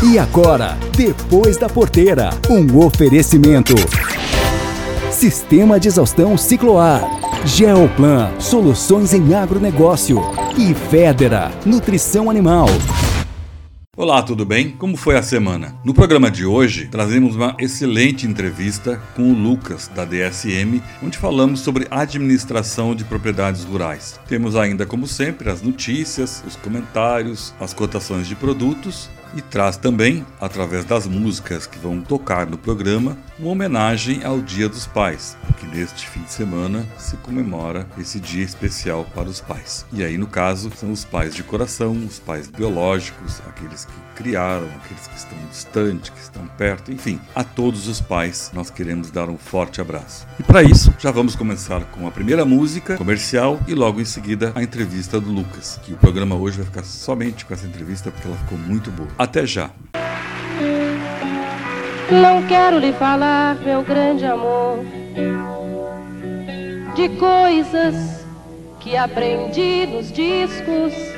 E agora, depois da porteira, um oferecimento. Sistema de exaustão Cicloar. Geoplan, soluções em agronegócio. E Federa, nutrição animal. Olá, tudo bem? Como foi a semana? No programa de hoje, trazemos uma excelente entrevista com o Lucas, da DSM, onde falamos sobre administração de propriedades rurais. Temos ainda, como sempre, as notícias, os comentários, as cotações de produtos e traz também, através das músicas que vão tocar no programa, uma homenagem ao Dia dos Pais, porque neste fim de semana se comemora esse dia especial para os pais. E aí, no caso, são os pais de coração, os pais biológicos, aqueles que criaram, aqueles que estão distantes, que estão perto, enfim, a todos os pais nós queremos dar um forte abraço. E para isso, já vamos começar com a primeira música comercial e logo em seguida a entrevista do Lucas, que o programa hoje vai ficar somente com essa entrevista porque ela ficou muito boa. Até já! Não quero lhe falar, meu grande amor, de coisas que aprendi nos discos.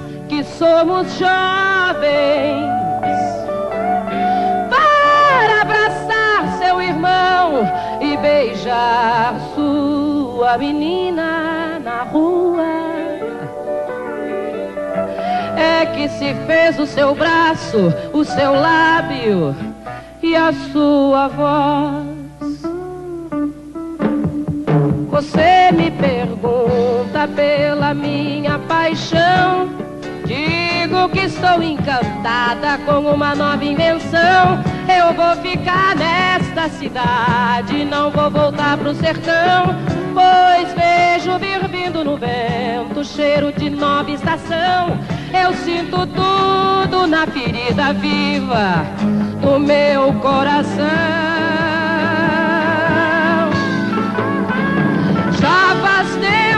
que somos jovens. Para abraçar seu irmão e beijar sua menina na rua. É que se fez o seu braço, o seu lábio e a sua voz. Você me pergunta pela minha paixão. Digo que estou encantada com uma nova invenção. Eu vou ficar nesta cidade, não vou voltar pro sertão. Pois vejo vir vindo no vento cheiro de nova estação. Eu sinto tudo na ferida viva do meu coração. Já faz tempo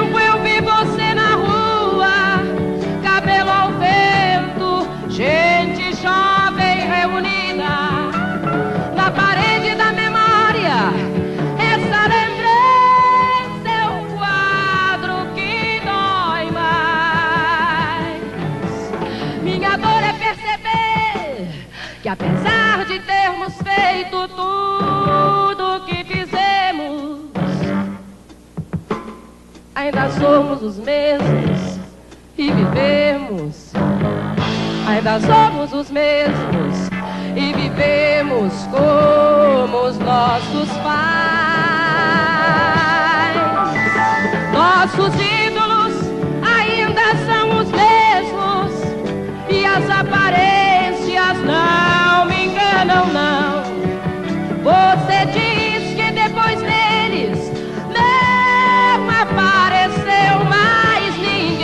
apesar de termos feito tudo que fizemos ainda somos os mesmos e vivemos. Ainda somos os mesmos e vivemos como os nossos pais. Nossos ídolos ainda são os mesmos e as aparências não enganam, não. Você diz que depois deles não apareceu mais ninguém.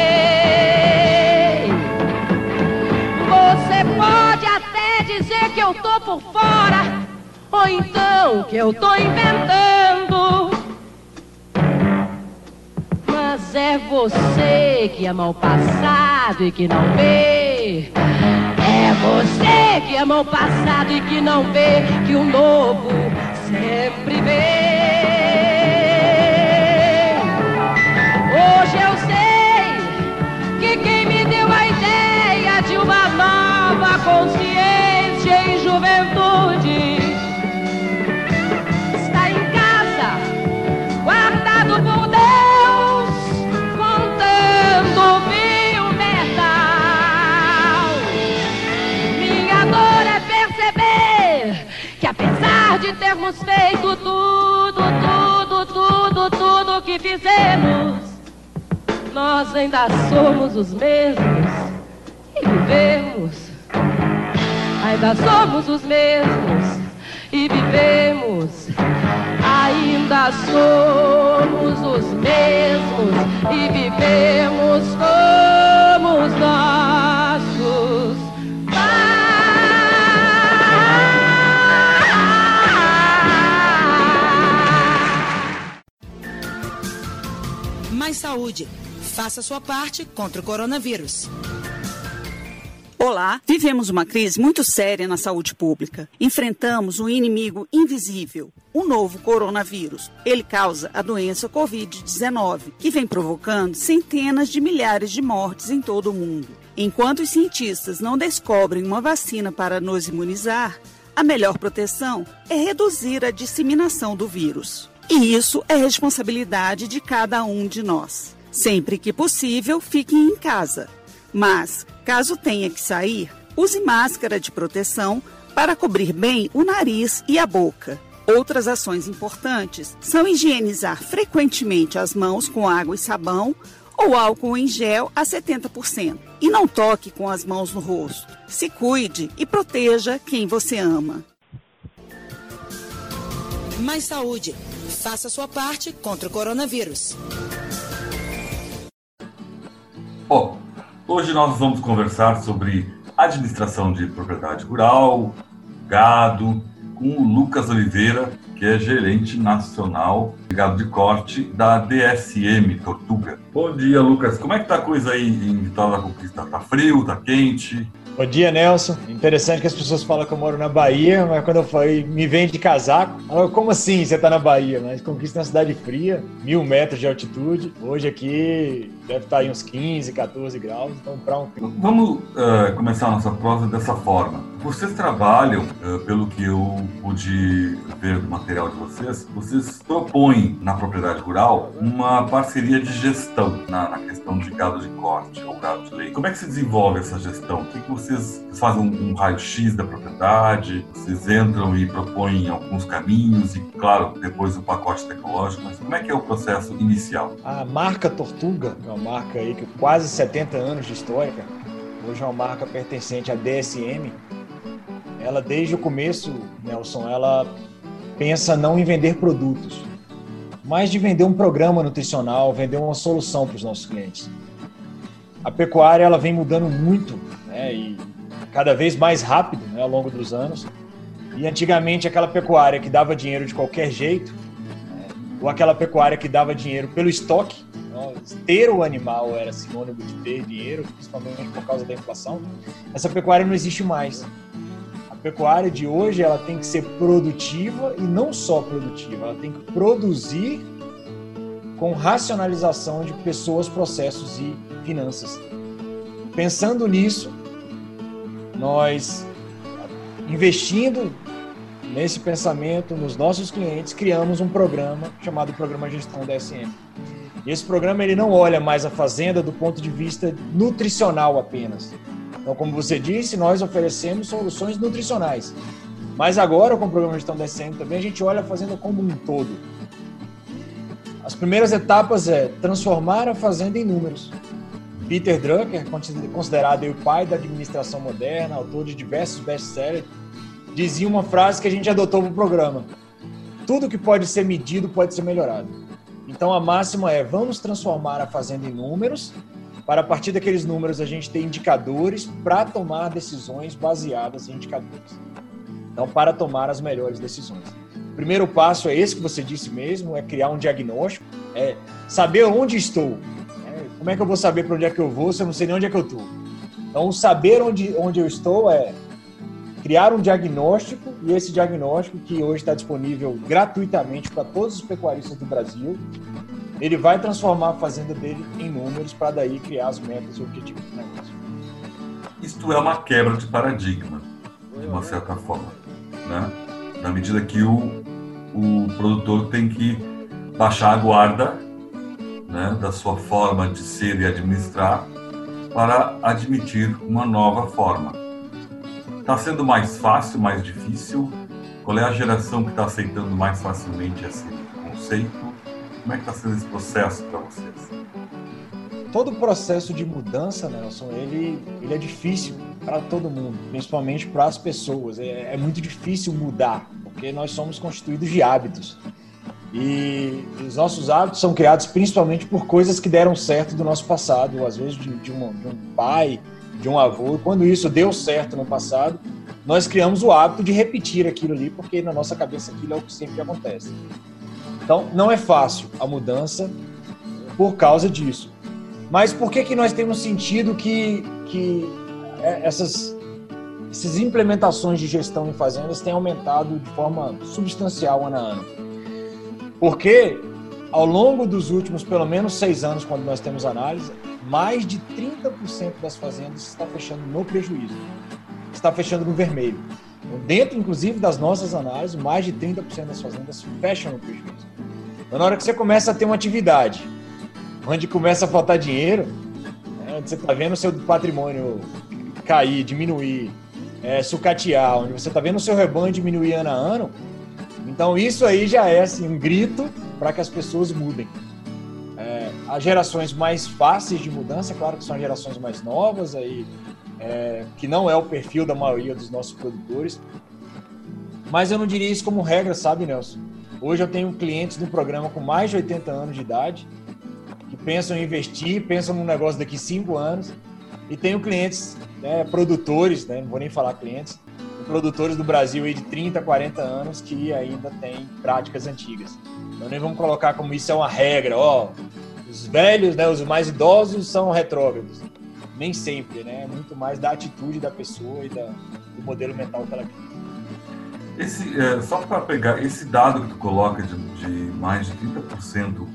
Você pode até dizer que eu tô por fora, ou então que eu tô inventando. Mas é você que ama o passado e que não vê. É você que ama o passado e que não vê que o novo sempre vem. De termos feito tudo, tudo, tudo, tudo que fizemos, nós ainda somos os mesmos e vivemos. Ainda somos os mesmos e vivemos. Ainda somos os mesmos e vivemos como os Mais saúde. Faça sua parte contra o coronavírus. Olá, vivemos uma crise muito séria na saúde pública. Enfrentamos um inimigo invisível, o novo coronavírus. Ele causa a doença Covid-19, que vem provocando centenas de milhares de mortes em todo o mundo. Enquanto os cientistas não descobrem uma vacina para nos imunizar, a melhor proteção é reduzir a disseminação do vírus. E isso é responsabilidade de cada um de nós. Sempre que possível, fique em casa. Mas, caso tenha que sair, use máscara de proteção para cobrir bem o nariz e a boca. Outras ações importantes são higienizar frequentemente as mãos com água e sabão ou álcool em gel a 70%. E não toque com as mãos no rosto. Se cuide e proteja quem você ama. Mais saúde. Faça sua parte contra o coronavírus. Bom, hoje nós vamos conversar sobre administração de propriedade rural, gado, com o Lucas Oliveira, que é gerente nacional de gado de corte da DSM Tortuga. Bom dia, Lucas. Como é que tá a coisa aí em Vitória da Conquista? Tá frio, tá quente? Bom dia, Nelson. Interessante que as pessoas falam que eu moro na Bahia, mas quando eu falei, me vem de casaco. Como assim você está na Bahia? Mas Conquista uma cidade fria, mil metros de altitude. Hoje aqui deve estar em uns 15, 14 graus, então para um Vamos uh, começar a nossa prosa dessa forma. Vocês trabalham, uh, pelo que eu pude ver do material de vocês, vocês propõem na propriedade rural uma parceria de gestão na, na questão de gado de corte ou gado de leite. Como é que se desenvolve essa gestão? O que, que você vocês fazem um, um raio-x da propriedade, vocês entram e propõem alguns caminhos e, claro, depois o pacote tecnológico, mas como é que é o processo inicial? A marca Tortuga, é marca aí que quase 70 anos de história, hoje é uma marca pertencente à DSM, ela desde o começo, Nelson, ela pensa não em vender produtos, mas de vender um programa nutricional, vender uma solução para os nossos clientes. A pecuária ela vem mudando muito né, e cada vez mais rápido né, ao longo dos anos. E antigamente aquela pecuária que dava dinheiro de qualquer jeito, ou aquela pecuária que dava dinheiro pelo estoque, né, ter o animal era sinônimo de ter dinheiro, principalmente por causa da inflação, essa pecuária não existe mais. A pecuária de hoje ela tem que ser produtiva e não só produtiva, ela tem que produzir com racionalização de pessoas, processos e finanças. Pensando nisso, nós investindo nesse pensamento nos nossos clientes, criamos um programa chamado Programa Gestão DSM. E esse programa ele não olha mais a fazenda do ponto de vista nutricional apenas. Então, como você disse, nós oferecemos soluções nutricionais. Mas agora, com o Programa Gestão DSM também, a gente olha a fazenda como um todo. As primeiras etapas é transformar a fazenda em números. Peter Drucker, considerado o pai da administração moderna, autor de diversos best-sellers, dizia uma frase que a gente adotou para o programa: tudo que pode ser medido pode ser melhorado. Então a máxima é: vamos transformar a fazenda em números, para a partir daqueles números a gente ter indicadores para tomar decisões baseadas em indicadores. Então, para tomar as melhores decisões. O primeiro passo é esse que você disse mesmo, é criar um diagnóstico, é saber onde estou, como é que eu vou saber para onde é que eu vou se eu não sei nem onde é que eu estou? Então, saber onde, onde eu estou é criar um diagnóstico e esse diagnóstico que hoje está disponível gratuitamente para todos os pecuaristas do Brasil, ele vai transformar a fazenda dele em números para daí criar as metas e objetivos do negócio. Isto é uma quebra de paradigma, de uma certa forma, né? Na medida que o, o produtor tem que baixar a guarda né, da sua forma de ser e administrar para admitir uma nova forma. Está sendo mais fácil, mais difícil? Qual é a geração que está aceitando mais facilmente esse conceito? Como é que está sendo esse processo para vocês? todo o processo de mudança, Nelson, ele, ele é difícil para todo mundo, principalmente para as pessoas. É, é muito difícil mudar, porque nós somos constituídos de hábitos. E os nossos hábitos são criados principalmente por coisas que deram certo do nosso passado, às vezes de, de, de um pai, de um avô. E quando isso deu certo no passado, nós criamos o hábito de repetir aquilo ali, porque na nossa cabeça aquilo é o que sempre acontece. Então, não é fácil a mudança por causa disso. Mas por que, que nós temos sentido que, que é, essas, essas implementações de gestão em fazendas têm aumentado de forma substancial ano a ano? Porque ao longo dos últimos pelo menos seis anos, quando nós temos análise, mais de 30% das fazendas está fechando no prejuízo, está fechando no vermelho. Dentro, inclusive, das nossas análises, mais de 30% das fazendas fecham no prejuízo. Então, na hora que você começa a ter uma atividade onde começa a faltar dinheiro, né, onde você está vendo o seu patrimônio cair, diminuir, é, sucatear, onde você está vendo o seu rebanho diminuir ano a ano, então isso aí já é assim, um grito para que as pessoas mudem. As gerações mais fáceis de mudança, claro que são as gerações mais novas, aí, é, que não é o perfil da maioria dos nossos produtores, mas eu não diria isso como regra, sabe, Nelson? Hoje eu tenho clientes no programa com mais de 80 anos de idade que pensam em investir, pensam num negócio daqui cinco anos, e tenho clientes, né, produtores, né, não vou nem falar clientes, produtores do Brasil aí de 30, 40 anos que ainda têm práticas antigas. Então nem vamos colocar como isso é uma regra, ó, os velhos, né, os mais idosos são retrógrados. Nem sempre, né? É muito mais da atitude da pessoa e da, do modelo mental que ela cria. Esse, é, só para pegar esse dado que tu coloca de, de mais de 30%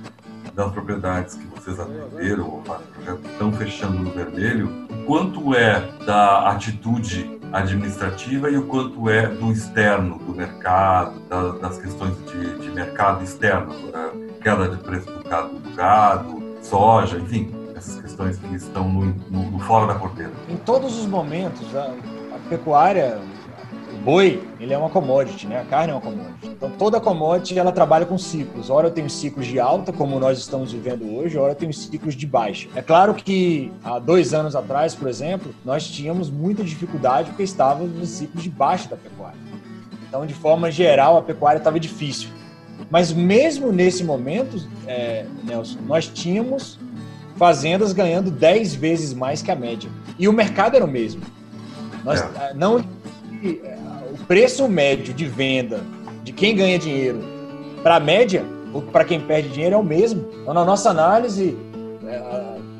das propriedades que vocês atenderam ou já estão fechando no vermelho, o quanto é da atitude administrativa e o quanto é do externo, do mercado, da, das questões de, de mercado externo, né? Queda de preço do gado, do gado, soja, enfim, essas questões que estão no, no, no fora da porteira. Em todos os momentos, a, a pecuária boi, ele é uma commodity, né? A carne é uma commodity. Então toda commodity ela trabalha com ciclos. Ora eu tenho ciclos de alta, como nós estamos vivendo hoje, ora eu tenho ciclos de baixa. É claro que há dois anos atrás, por exemplo, nós tínhamos muita dificuldade porque estávamos no ciclo de baixa da pecuária. Então, de forma geral, a pecuária estava difícil. Mas mesmo nesse momento, é, Nelson, nós tínhamos fazendas ganhando 10 vezes mais que a média. E o mercado era o mesmo. Nós, é. Não é, preço médio de venda de quem ganha dinheiro para a média, ou para quem perde dinheiro, é o mesmo. Então, na nossa análise,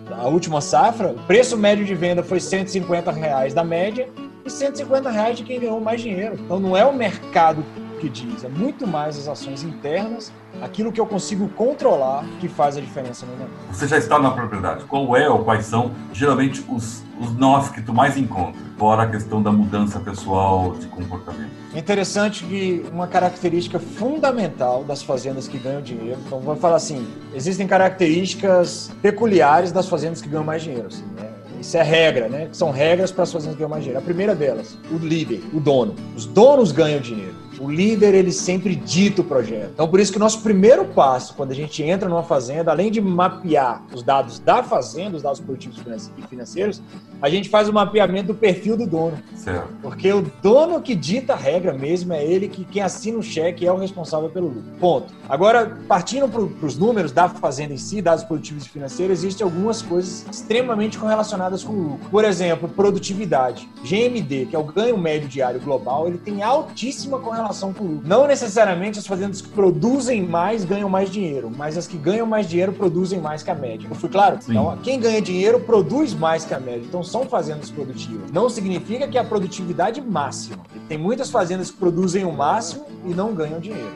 a, a, última safra, o preço médio de venda foi 150 reais da média e 150 reais de quem ganhou mais dinheiro. Então, não é o mercado que diz, é muito mais as ações internas, aquilo que eu consigo controlar que faz a diferença no negócio. Você já está na propriedade. Qual é ou quais são geralmente os, os nós que tu mais encontra, fora a questão da mudança pessoal de comportamento? É interessante que uma característica fundamental das fazendas que ganham dinheiro, então vou falar assim, existem características peculiares das fazendas que ganham mais dinheiro. Assim, né? Isso é regra, né? São regras para as fazendas que ganham mais dinheiro. A primeira delas, o líder, o dono. Os donos ganham dinheiro. O líder, ele sempre dita o projeto. Então, por isso que o nosso primeiro passo, quando a gente entra numa fazenda, além de mapear os dados da fazenda, os dados produtivos e financeiros, a gente faz o mapeamento do perfil do dono. Certo. Porque o dono que dita a regra mesmo é ele que quem assina o cheque é o responsável pelo lucro. Ponto. Agora, partindo para os números da fazenda em si, dados produtivos e financeiros, existem algumas coisas extremamente correlacionadas com o lucro. Por exemplo, produtividade. GMD, que é o ganho médio diário global, ele tem altíssima correlação relação com o lucro. Não necessariamente as fazendas que produzem mais ganham mais dinheiro, mas as que ganham mais dinheiro produzem mais que a média. Eu fui claro? Sim. Então, quem ganha dinheiro produz mais que a média. Então, são fazendas produtivas. Não significa que é a produtividade máxima. Tem muitas fazendas que produzem o máximo e não ganham dinheiro.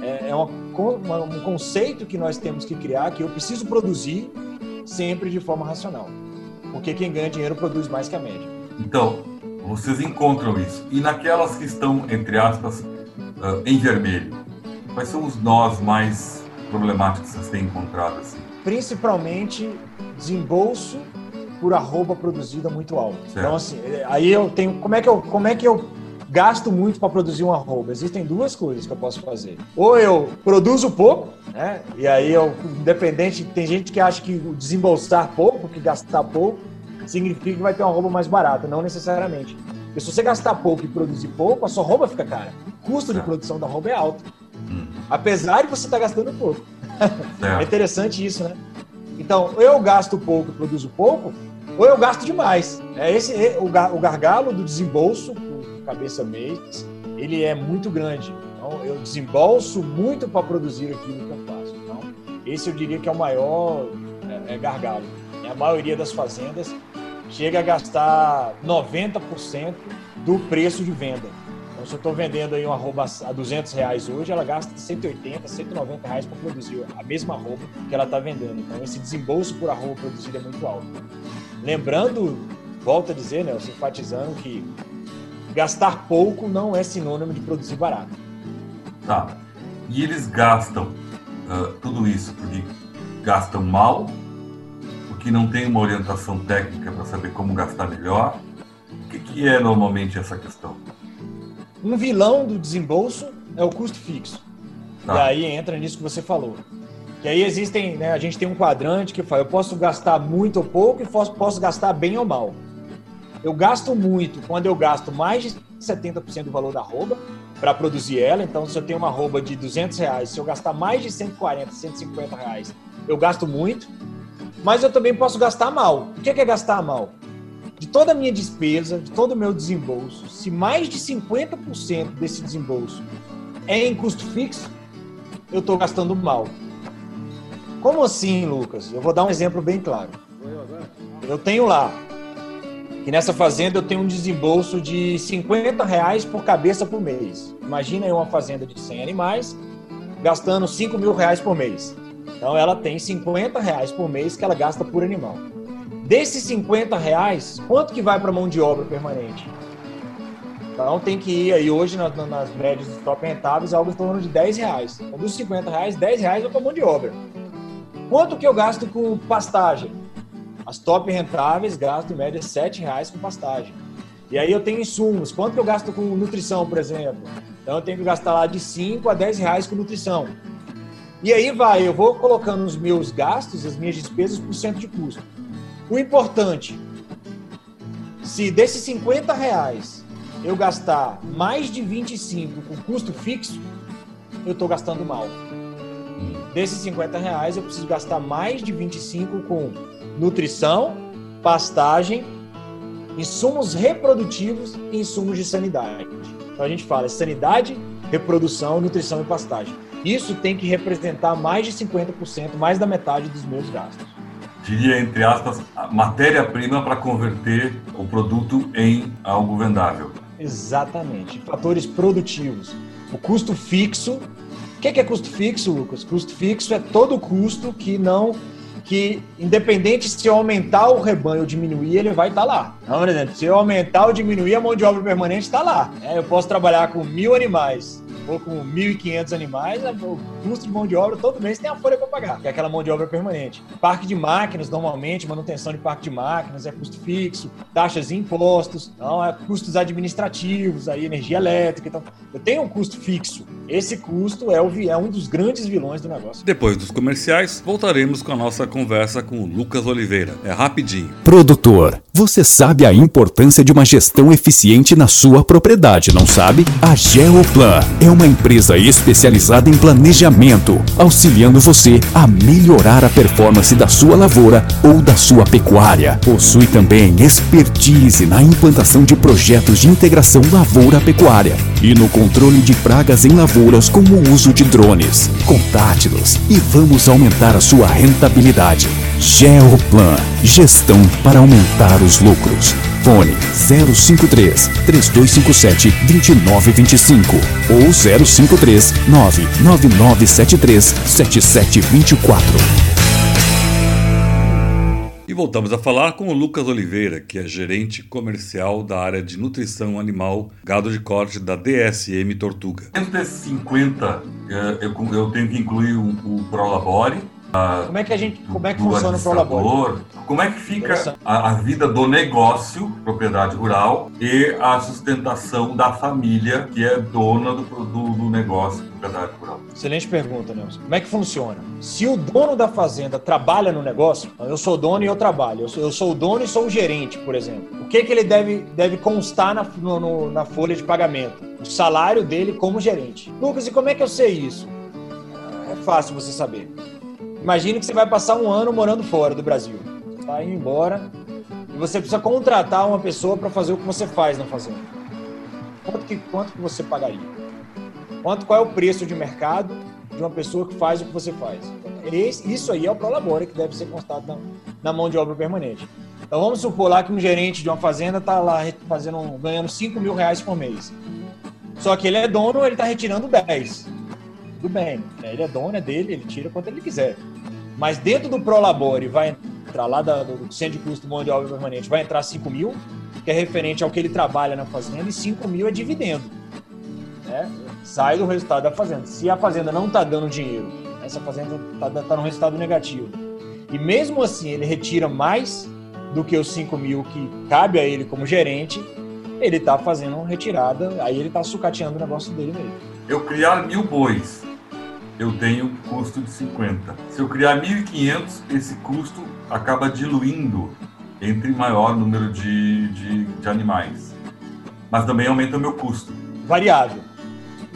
É, é uma, uma, um conceito que nós temos que criar que eu preciso produzir sempre de forma racional. Porque quem ganha dinheiro produz mais que a média. Então, vocês encontram isso. E naquelas que estão, entre aspas, uh, em vermelho, quais são os nós mais problemáticos que vocês têm encontrado? Assim? Principalmente desembolso por arroba produzida muito alto. Certo. Então, assim, aí eu tenho. Como é que eu, como é que eu gasto muito para produzir um arroba. Existem duas coisas que eu posso fazer. Ou eu produzo pouco, né? E aí eu, independente, tem gente que acha que desembolsar pouco, porque gastar pouco, significa que vai ter uma roupa mais barata. Não necessariamente. Porque se você gastar pouco e produzir pouco, a sua roupa fica cara. O custo de produção da roupa é alto. Hum. Apesar de você estar tá gastando pouco. É. é interessante isso, né? Então, eu gasto pouco e produzo pouco, ou eu gasto demais. É esse é, o, gargalo do desembolso cabeça mês, ele é muito grande. Então, eu desembolso muito para produzir aquilo que eu faço. Então, esse eu diria que é o maior é, é gargalo. a maioria das fazendas chega a gastar 90% do preço de venda. Então, se eu estou vendendo aí uma roupa a 200 reais hoje, ela gasta 180, 190 reais para produzir a mesma roupa que ela está vendendo. Então, esse desembolso por a roupa produzida é muito alto. Lembrando, volto a dizer, né, enfatizando que gastar pouco não é sinônimo de produzir barato. Tá. E eles gastam uh, tudo isso porque gastam mal, porque não tem uma orientação técnica para saber como gastar melhor. O que, que é normalmente essa questão? Um vilão do desembolso é o custo fixo. Tá. E aí entra nisso que você falou. Que aí existem, né, a gente tem um quadrante que fala, eu posso gastar muito ou pouco e posso, posso gastar bem ou mal. Eu gasto muito quando eu gasto mais de 70% do valor da roupa para produzir ela. Então, se eu tenho uma roupa de 200 reais, se eu gastar mais de 140, 150 reais, eu gasto muito. Mas eu também posso gastar mal. O que é gastar mal? de toda a minha despesa, de todo o meu desembolso, se mais de 50% desse desembolso é em custo fixo, eu estou gastando mal. Como assim, Lucas? Eu vou dar um exemplo bem claro. Eu tenho lá, que nessa fazenda eu tenho um desembolso de 50 reais por cabeça por mês. Imagina aí uma fazenda de 100 animais, gastando 5 mil reais por mês. Então ela tem 50 reais por mês que ela gasta por animal. Desses 50 reais, quanto que vai para mão de obra permanente? Então tem que ir aí hoje nas, nas médias dos top rentáveis algo em torno de 10 reais. Então, dos 50 reais, 10 reais vai para mão de obra. Quanto que eu gasto com pastagem? As top rentáveis gastam em média 7 reais com pastagem. E aí eu tenho insumos. Quanto que eu gasto com nutrição, por exemplo? Então eu tenho que gastar lá de 5 a 10 reais com nutrição. E aí vai, eu vou colocando os meus gastos, as minhas despesas por cento de custo. O importante, se desses 50 reais eu gastar mais de 25 com custo fixo, eu estou gastando mal. Desses 50 reais eu preciso gastar mais de 25 com nutrição, pastagem, insumos reprodutivos e insumos de sanidade. Então a gente fala sanidade, reprodução, nutrição e pastagem. Isso tem que representar mais de 50%, mais da metade dos meus gastos diria, entre aspas, matéria-prima para converter o produto em algo vendável. Exatamente. Fatores produtivos. O custo fixo. O que é custo fixo, Lucas? Custo fixo é todo o custo que não que, independente se eu aumentar o rebanho ou diminuir, ele vai estar tá lá. Então, por exemplo, se eu aumentar ou diminuir, a mão de obra permanente está lá. É, eu posso trabalhar com mil animais ou com 1.500 animais, o custo de mão de obra todo mês tem a folha para pagar, que é aquela mão de obra permanente. Parque de máquinas, normalmente, manutenção de parque de máquinas é custo fixo, taxas e impostos, então é custos administrativos, aí energia elétrica. Então, eu tenho um custo fixo. Esse custo é, o, é um dos grandes vilões do negócio. Depois dos comerciais, voltaremos com a nossa conversa com o Lucas Oliveira. É rapidinho. Produtor, você sabe a importância de uma gestão eficiente na sua propriedade, não sabe? A Geoplan é uma uma empresa especializada em planejamento, auxiliando você a melhorar a performance da sua lavoura ou da sua pecuária. Possui também expertise na implantação de projetos de integração lavoura-pecuária e no controle de pragas em lavouras com o uso de drones. Contate-nos e vamos aumentar a sua rentabilidade. Geoplan Gestão para aumentar os lucros. Fone 053 3257 2925 ou 053 99973 7724. E voltamos a falar com o Lucas Oliveira, que é gerente comercial da área de nutrição animal gado de corte da DSM Tortuga. Dentro desses 50, eh, eu tenho que incluir o Prolabore, como é que a gente, como é que funciona o Prolabore? Como é que fica a, a, vida do negócio, propriedade rural, e a sustentação da família que é dona do, do, do negócio, propriedade rural? Excelente pergunta, Nelson. Como é que funciona? Se o dono da fazenda trabalha no negócio, eu sou dono e eu trabalho. Eu sou, eu sou o dono e sou o gerente, por exemplo. O que, que ele deve, deve constar na, no, na folha de pagamento? O salário dele como gerente. Lucas, e como é que eu sei isso? É fácil você saber. Imagine que você vai passar um ano morando fora do Brasil. Vai indo embora e você precisa contratar uma pessoa para fazer o que você faz na fazenda. Quanto que, quanto que você pagaria? Quanto, qual é o preço de mercado de uma pessoa que faz o que você faz? Isso aí é o Prolabore que deve ser constado na, na mão de obra permanente. Então vamos supor lá que um gerente de uma fazenda está lá fazendo, ganhando 5 mil reais por mês. Só que ele é dono, ele está retirando 10. Tudo bem, né? ele é dono, é dele, ele tira quanto ele quiser. Mas dentro do Prolabore vai entrar lá do centro de custo de mão de obra permanente, vai entrar 5 mil, que é referente ao que ele trabalha na fazenda, e 5 mil é dividendo. Né? Sai do resultado da fazenda. Se a fazenda não está dando dinheiro, essa fazenda está tá no resultado negativo, e mesmo assim ele retira mais do que os 5 mil que cabe a ele como gerente, ele está fazendo retirada, aí ele está sucateando o negócio dele mesmo. Eu criar mil bois eu tenho custo de 50. Se eu criar 1.500, esse custo acaba diluindo entre maior número de, de, de animais. Mas também aumenta o meu custo. Variável.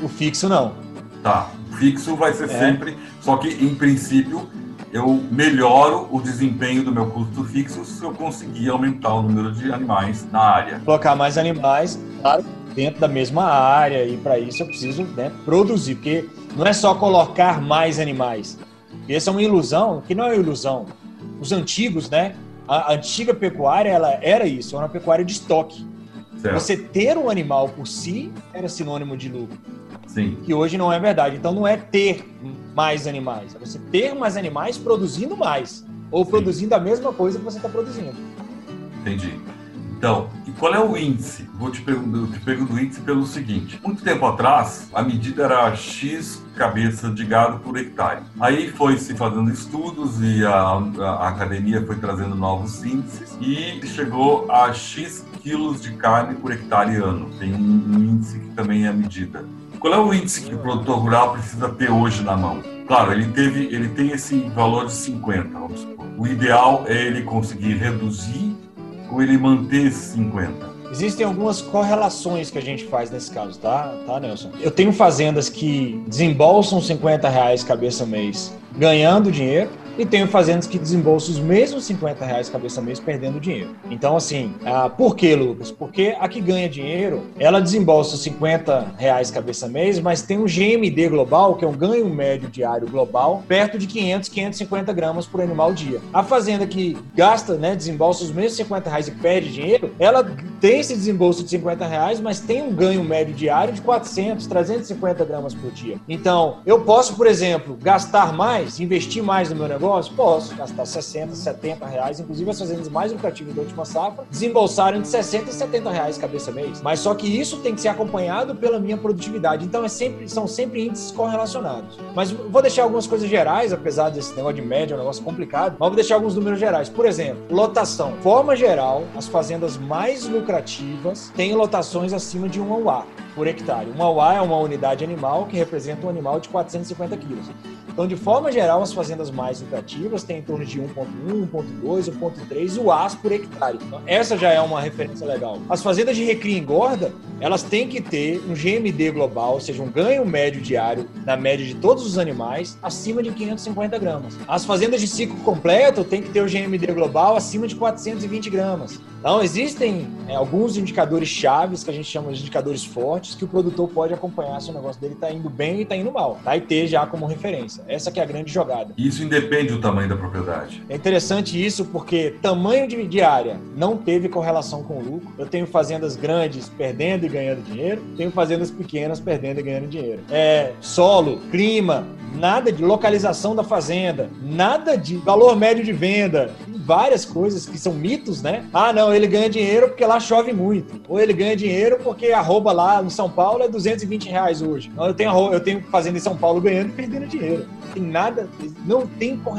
O fixo não. Tá. O fixo vai ser é. sempre. Só que, em princípio, eu melhoro o desempenho do meu custo fixo se eu conseguir aumentar o número de animais na área. Colocar mais animais, claro, dentro da mesma área, e para isso eu preciso né, produzir, porque não é só colocar mais animais. Essa é uma ilusão, que não é ilusão. Os antigos, né? A antiga pecuária, ela era isso, era uma pecuária de estoque. Certo. Você ter um animal por si era sinônimo de lucro. Sim. Que hoje não é verdade. Então não é ter mais animais, é você ter mais animais produzindo mais. Ou Sim. produzindo a mesma coisa que você está produzindo. Entendi. Então, e qual é o índice? Vou te perguntar, te pergunto o índice pelo seguinte: muito tempo atrás, a medida era X cabeça de gado por hectare. Aí foi se fazendo estudos e a, a, academia foi trazendo novos índices e chegou a X quilos de carne por hectare ano. Tem um, índice que também é medida. Qual é o índice que o produtor rural precisa ter hoje na mão? Claro, ele teve, ele tem esse valor de 50, vamos supor. O ideal é ele conseguir reduzir ou ele manter esses 50? Existem algumas correlações que a gente faz nesse caso, tá, tá Nelson? Eu tenho fazendas que desembolsam 50 reais cabeça mês ganhando dinheiro e tenho fazendas que desembolsam os mesmos 50 reais cabeça mês perdendo dinheiro. Então, assim, ah, por que, Lucas? Porque a que ganha dinheiro, ela desembolsa 50 reais cabeça mês, mas tem um GMD global, que é um ganho médio diário global, perto de 500, 550 gramas por animal dia. A fazenda que gasta, né, desembolsa os mesmos 50 reais e perde dinheiro, ela tem esse desembolso de 50 reais, mas tem um ganho médio diário de 400, 350 gramas por dia. Então, eu posso, por exemplo, gastar mais, investir mais no meu negócio, negócio? Posso gastar 60, 70 reais. Inclusive, as fazendas mais lucrativas da última safra desembolsaram de 60 e 70 reais cabeça mês. Mas só que isso tem que ser acompanhado pela minha produtividade. Então, é sempre, são sempre índices correlacionados. Mas vou deixar algumas coisas gerais, apesar desse negócio de média, é um negócio complicado. Mas vou deixar alguns números gerais. Por exemplo, lotação. Forma geral, as fazendas mais lucrativas têm lotações acima de 1 UA por hectare. Uma UA é uma unidade animal que representa um animal de 450 quilos. Então, de forma geral, as fazendas mais lucrativas têm em torno de 1,1, 1,2, 1,3 UAs por hectare. Então, essa já é uma referência legal. As fazendas de recria e engorda, elas têm que ter um GMD global, ou seja, um ganho médio diário, na média de todos os animais, acima de 550 gramas. As fazendas de ciclo completo têm que ter o GMD global acima de 420 gramas. Então, existem é, alguns indicadores chaves que a gente chama de indicadores fortes que o produtor pode acompanhar se o negócio dele está indo bem e está indo mal. Tá? E ter já como referência. Essa que é a grande jogada. Isso independe do tamanho da propriedade. É interessante isso porque tamanho de, área não teve correlação com o lucro. Eu tenho fazendas grandes perdendo e ganhando dinheiro, tenho fazendas pequenas perdendo e ganhando dinheiro. É, solo, clima, nada de localização da fazenda, nada de valor médio de venda, várias coisas que são mitos, né? Ah, não, ele ganha dinheiro porque lá chove muito. Ou ele ganha dinheiro porque arroba lá em São Paulo é 220 reais hoje. Então, eu tenho, eu tenho fazenda em São Paulo ganhando e perdendo dinheiro. tem nada, não tem correlação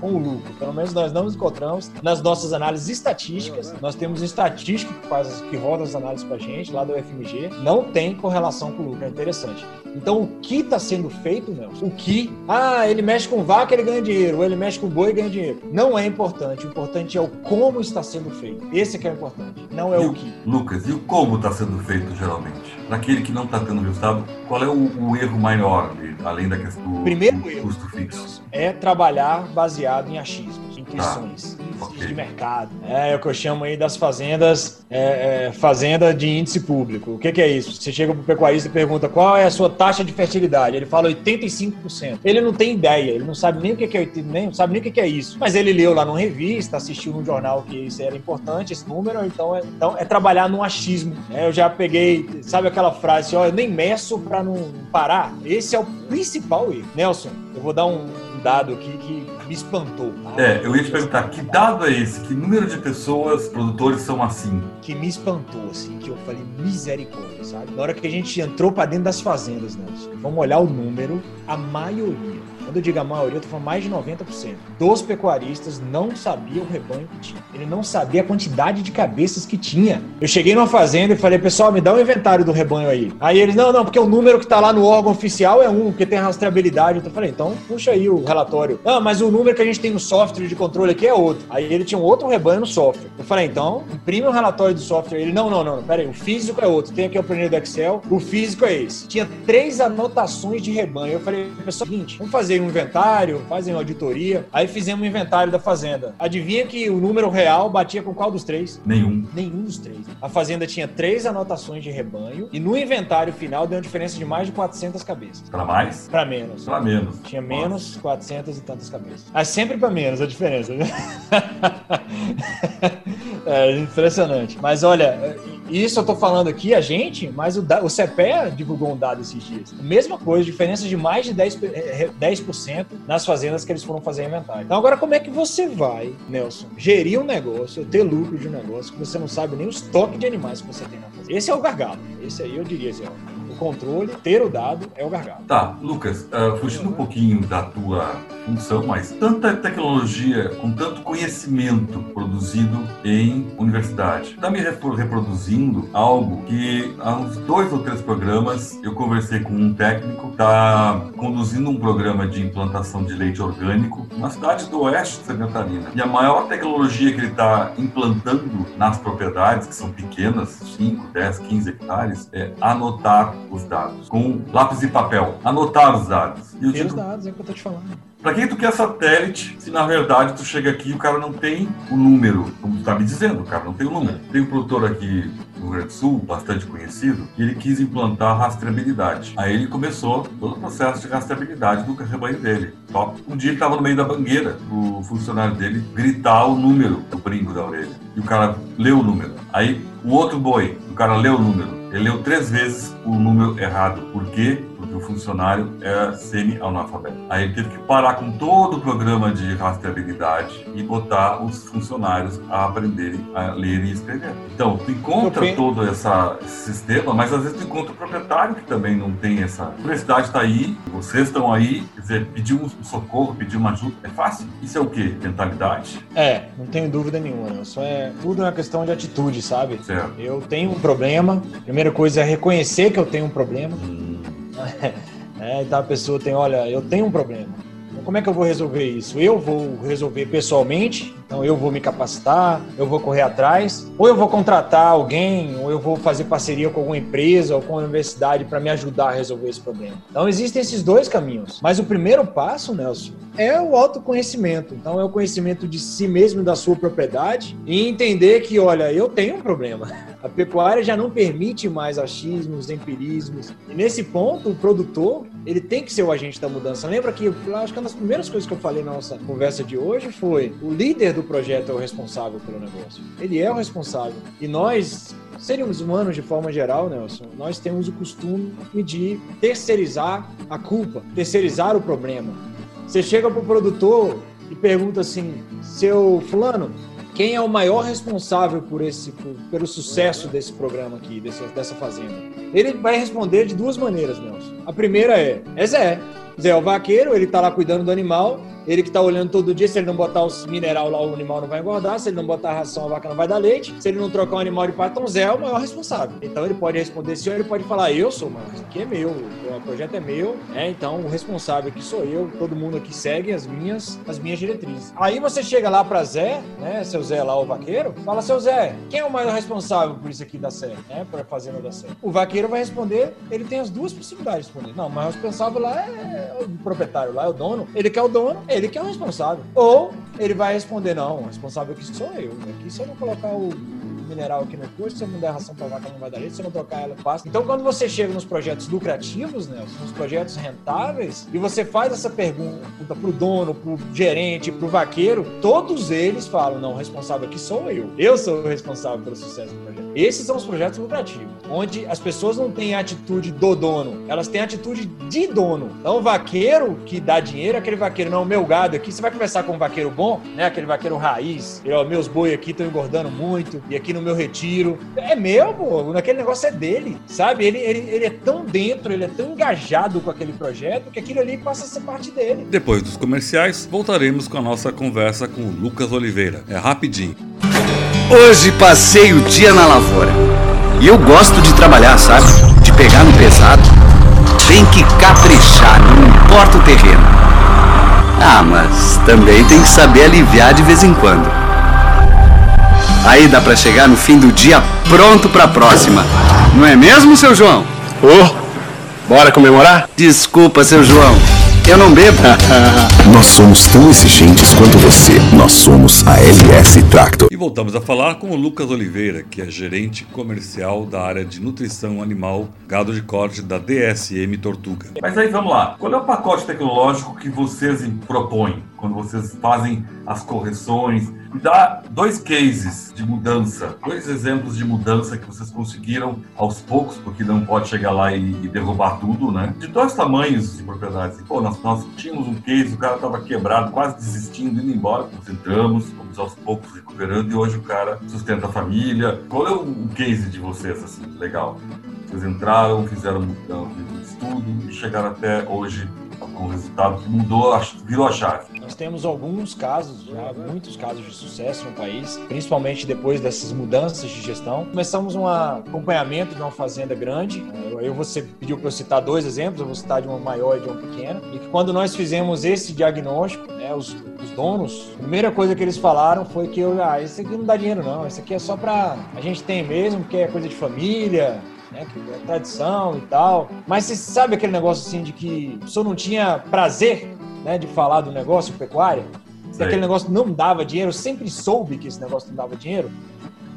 com o lucro. Pelo menos nós não encontramos nas nossas análises estatísticas. Nós temos um estatístico que faz que roda as análises para a gente lá do FMG. Não tem correlação com o lucro. É interessante. Então, o que está sendo feito, Nelson? O que? Ah, ele mexe com vaca, ele ganha dinheiro. Ou ele mexe com boi, e ganha dinheiro. Não é importante. O importante é o como está sendo feito. Esse é que é o importante. Não é e o que. Lucas, e o como está sendo feito geralmente? Naquele que não está tendo resultado, qual é o, o erro maior, além da questão do, Primeiro do custo fixo? É trabalhar baseado em achismos, intuições. Tá. Okay. de mercado. É, é o que eu chamo aí das fazendas, é, é, fazenda de índice público. O que, que, é isso? Você chega para o pecuarista e pergunta qual é a sua taxa de fertilidade. Ele fala 85%. Ele não tem ideia, ele não sabe nem o que, que é, nem sabe nem o que, que é isso. Mas ele leu lá numa revista, assistiu num jornal que isso era importante, esse número, então é, então é trabalhar no achismo. É, eu já peguei, sabe aquela frase, ó, eu nem meço para não parar. Esse é o principal erro. Nelson, eu vou dar um dado aqui que me espantou. Tá? É, eu ia te perguntar, que dado é esse? Que número de pessoas, produtores são assim? Que me espantou, assim, que eu falei misericórdia, sabe? Na hora que a gente entrou para dentro das fazendas, Nelson, vamos olhar o número, a maioria quando eu digo a maioria, eu tô falando mais de 90%. Dos pecuaristas não sabia o rebanho que tinha. Ele não sabia a quantidade de cabeças que tinha. Eu cheguei numa fazenda e falei, pessoal, me dá um inventário do rebanho aí. Aí eles, não, não, porque o número que tá lá no órgão oficial é um, porque tem rastreabilidade. Eu falei, então puxa aí o relatório. Não, mas o número que a gente tem no software de controle aqui é outro. Aí ele tinha um outro rebanho no software. Eu falei, então, imprime o relatório do software. Ele, não, não, não, pera aí, o físico é outro. Tem aqui o planilha do Excel, o físico é esse. Tinha três anotações de rebanho. Eu falei, pessoal, seguinte, vamos fazer um inventário, fazem uma auditoria. Aí fizemos um inventário da fazenda. Adivinha que o número real batia com qual dos três? Nenhum. Nenhum dos três. A fazenda tinha três anotações de rebanho e no inventário final deu uma diferença de mais de 400 cabeças. Para mais? Para menos. Para menos. Tinha menos Nossa. 400 e tantas cabeças. É sempre para menos a diferença, né? é impressionante. Mas olha, isso eu tô falando aqui, a gente, mas o, o CPE divulgou um dado esses dias. Mesma coisa, diferença de mais de 10%, 10 nas fazendas que eles foram fazer inventário. Então, agora, como é que você vai, Nelson, gerir um negócio, ter lucro de um negócio que você não sabe nem o estoque de animais que você tem na fazenda? Esse é o gargalo. Esse aí eu diria ó controle, ter o dado é o gargalo. Tá, Lucas, uh, fugindo um pouquinho da tua função, mas tanta tecnologia, com tanto conhecimento produzido em universidade, está me reproduzindo algo que há uns dois ou três programas eu conversei com um técnico, está conduzindo um programa de implantação de leite orgânico na cidade do oeste de Santa Catarina. E a maior tecnologia que ele está implantando nas propriedades, que são pequenas, 5, 10, 15 hectares, é anotar os dados com lápis e papel. Anotar os dados. E os dados, é o que eu tô te falando. Pra quem tu quer satélite, se na verdade tu chega aqui e o cara não tem o número, como tu tá me dizendo, o cara não tem o número. Tem um produtor aqui no Rio Grande do Sul, bastante conhecido, e ele quis implantar rastreabilidade. Aí ele começou todo o processo de rastreabilidade do rebanho dele. Top. Um dia ele tava no meio da bangueira, o funcionário dele gritar o número do brinco da orelha. E o cara leu o número. Aí o outro boi, o cara leu o número. Ele leu três vezes o número errado. Por quê? O funcionário era semi-analfabeto. Aí ele teve que parar com todo o programa de rastreabilidade e botar os funcionários a aprenderem a ler e escrever. Então, tu encontra todo essa, esse sistema, mas às vezes tu encontra o proprietário que também não tem essa. A universidade está aí, vocês estão aí, quer dizer, pedir um socorro, pedir uma ajuda, é fácil. Isso é o quê? Mentalidade? É, não tenho dúvida nenhuma. Só é tudo é uma questão de atitude, sabe? Certo. Eu tenho um problema, primeira coisa é reconhecer que eu tenho um problema. Hum. É, então a pessoa tem, olha, eu tenho um problema. Então, como é que eu vou resolver isso? Eu vou resolver pessoalmente, então eu vou me capacitar, eu vou correr atrás, ou eu vou contratar alguém, ou eu vou fazer parceria com alguma empresa ou com a universidade para me ajudar a resolver esse problema. Então existem esses dois caminhos. Mas o primeiro passo, Nelson, é o autoconhecimento. Então é o conhecimento de si mesmo, da sua propriedade e entender que, olha, eu tenho um problema. A pecuária já não permite mais achismos, empirismos. E nesse ponto, o produtor, ele tem que ser o agente da mudança. Lembra que, acho que uma das primeiras coisas que eu falei na nossa conversa de hoje foi o líder do projeto é o responsável pelo negócio. Ele é o responsável. E nós, seres humanos de forma geral, Nelson, nós temos o costume de terceirizar a culpa, terceirizar o problema. Você chega para o produtor e pergunta assim: seu fulano, quem é o maior responsável por esse, por, pelo sucesso desse programa aqui, desse, dessa fazenda? Ele vai responder de duas maneiras, Nelson. A primeira é: é Zé. Zé é o vaqueiro, ele tá lá cuidando do animal, ele que tá olhando todo dia, se ele não botar os mineral lá, o animal não vai engordar, se ele não botar a ração, a vaca não vai dar leite, se ele não trocar um animal de pato, Zé é o maior responsável. Então ele pode responder sim ou ele pode falar, eu sou, mas aqui é meu, o projeto é meu, é, então o responsável aqui sou eu, todo mundo aqui segue as minhas, as minhas diretrizes. Aí você chega lá para Zé, né, seu Zé lá, o vaqueiro, fala, seu Zé, quem é o maior responsável por isso aqui dar certo, né, para fazer não dar certo? O vaqueiro vai responder, ele tem as duas possibilidades de responder. Não, mas o responsável lá é o proprietário, lá é o dono, ele quer o dono, ele que é o responsável. Ou ele vai responder, não, o responsável aqui sou eu. Aqui se eu não colocar o mineral aqui no curso, se eu não der ração para vaca, não vai dar leite, se eu não trocar ela, passa. Então, quando você chega nos projetos lucrativos, né, nos projetos rentáveis, e você faz essa pergunta pro dono, pro gerente, pro vaqueiro, todos eles falam, não, o responsável aqui sou eu. Eu sou o responsável pelo sucesso do projeto. Esses são os projetos lucrativos, onde as pessoas não têm a atitude do dono, elas têm a atitude de dono. Então, o vaqueiro que dá dinheiro, aquele vaqueiro, não, meu gado aqui, você vai conversar com um vaqueiro bom, né, aquele vaqueiro raiz, ele, ó, meus boi aqui estão engordando muito, e aqui no meu retiro. É meu, pô. Aquele negócio é dele, sabe? Ele, ele, ele é tão dentro, ele é tão engajado com aquele projeto que aquilo ali passa a ser parte dele. Depois dos comerciais, voltaremos com a nossa conversa com o Lucas Oliveira. É rapidinho. Hoje passei o dia na lavoura. E eu gosto de trabalhar, sabe? De pegar no pesado. Tem que caprichar, não importa o terreno. Ah, mas também tem que saber aliviar de vez em quando. Aí dá para chegar no fim do dia pronto para a próxima. Não é mesmo, seu João? Ô, oh, bora comemorar? Desculpa, seu João. Eu não bebo. Nós somos tão exigentes quanto você. Nós somos a LS Tractor. E voltamos a falar com o Lucas Oliveira, que é gerente comercial da área de nutrição animal, gado de corte da DSM Tortuga. Mas aí vamos lá. Qual é o pacote tecnológico que vocês propõem quando vocês fazem as correções? Me dá dois cases de mudança, dois exemplos de mudança que vocês conseguiram aos poucos, porque não pode chegar lá e, derrubar tudo, né? De dois tamanhos de propriedades. Pô, nós, nós tínhamos um case, o cara estava quebrado, quase desistindo, indo embora. Nós entramos, fomos aos poucos recuperando e hoje o cara sustenta a família. Qual é o case de vocês, assim, legal? Vocês entraram, fizeram um estudo e chegaram até hoje um resultado mudou, virou a chave. Nós temos alguns casos, já muitos casos de sucesso no país, principalmente depois dessas mudanças de gestão. Começamos um acompanhamento de uma fazenda grande. Eu você pediu para eu citar dois exemplos, eu vou citar de uma maior e de uma pequena. E quando nós fizemos esse diagnóstico, né, os, os donos, a primeira coisa que eles falaram foi que eu, ah, esse aqui não dá dinheiro não, esse aqui é só para a gente tem mesmo, porque é coisa de família, né, que é tradição e tal. Mas você sabe aquele negócio assim de que senhor não tinha prazer né, de falar do negócio pecuária, se aquele negócio não dava dinheiro, eu sempre soube que esse negócio não dava dinheiro,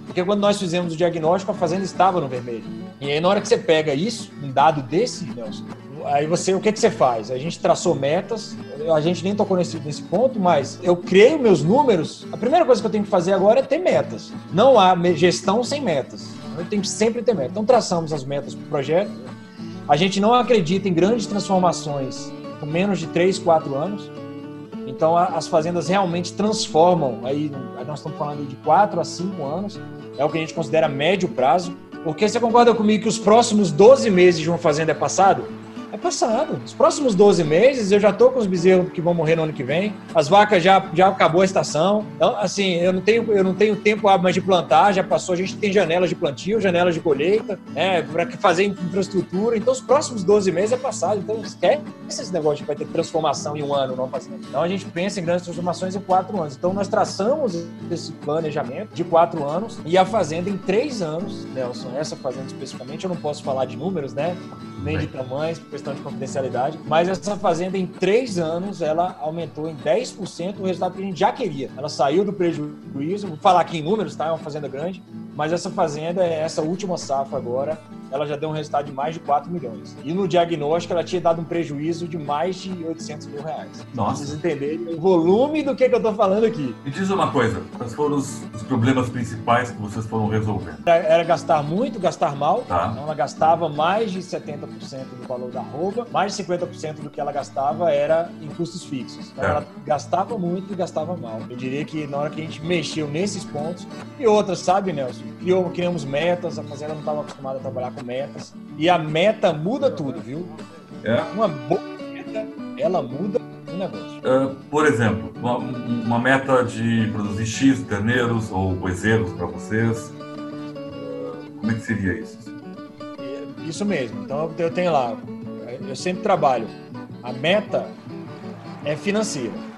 porque quando nós fizemos o diagnóstico, a fazenda estava no vermelho. E aí, na hora que você pega isso, um dado desse, Nelson, aí você, o que, que você faz? A gente traçou metas, a gente nem tocou nesse, nesse ponto, mas eu creio meus números. A primeira coisa que eu tenho que fazer agora é ter metas. Não há gestão sem metas. Eu tenho sempre ter metas. Então, traçamos as metas para o projeto. A gente não acredita em grandes transformações com menos de 3, 4 anos. Então as fazendas realmente transformam, aí nós estamos falando de 4 a 5 anos, é o que a gente considera médio prazo. Porque você concorda comigo que os próximos 12 meses de uma fazenda é passado? É passado. Os próximos 12 meses eu já tô com os bezerros que vão morrer no ano que vem. As vacas já, já acabou a estação. Então, assim, eu não tenho, eu não tenho tempo mais de plantar, já passou. A gente tem janelas de plantio, janelas de colheita, né, para fazer infraestrutura. Então, os próximos 12 meses é passado. Então, esquece esse negócio de vai ter transformação em um ano, não fazendo. Então, a gente pensa em grandes transformações em quatro anos. Então, nós traçamos esse planejamento de quatro anos e a fazenda em três anos, Nelson, essa fazenda especificamente, eu não posso falar de números, né? Nem de tamanhos, questão de confidencialidade, mas essa fazenda em três anos ela aumentou em 10% o resultado que a gente já queria. Ela saiu do prejuízo, vou falar aqui em números, tá? É uma fazenda grande, mas essa fazenda, essa última safra agora, ela já deu um resultado de mais de 4 milhões. E no diagnóstico, ela tinha dado um prejuízo de mais de 800 mil reais. Nossa. Pra vocês entenderem o volume do que, que eu tô falando aqui. Me diz uma coisa, quais foram os, os problemas principais que vocês foram resolver? Era, era gastar muito, gastar mal. Tá. Então, ela gastava mais de 70% do valor da roupa, mais de 50% do que ela gastava era em custos fixos. Então, É. ela gastava muito e gastava mal. Eu diria que na hora que a gente mexeu nesses pontos, e outras, sabe, Nelson? Criou, criamos metas, a fazenda não estava acostumada a trabalhar com metas. E a meta muda tudo, viu? É? Uma boa meta ela muda o negócio. Uh, por exemplo, uma, uma, meta de produzir X terneiros ou boizeiros para vocês, uh, como é que seria isso? Isso mesmo. Então eu tenho lá, eu sempre trabalho. A meta é financeira.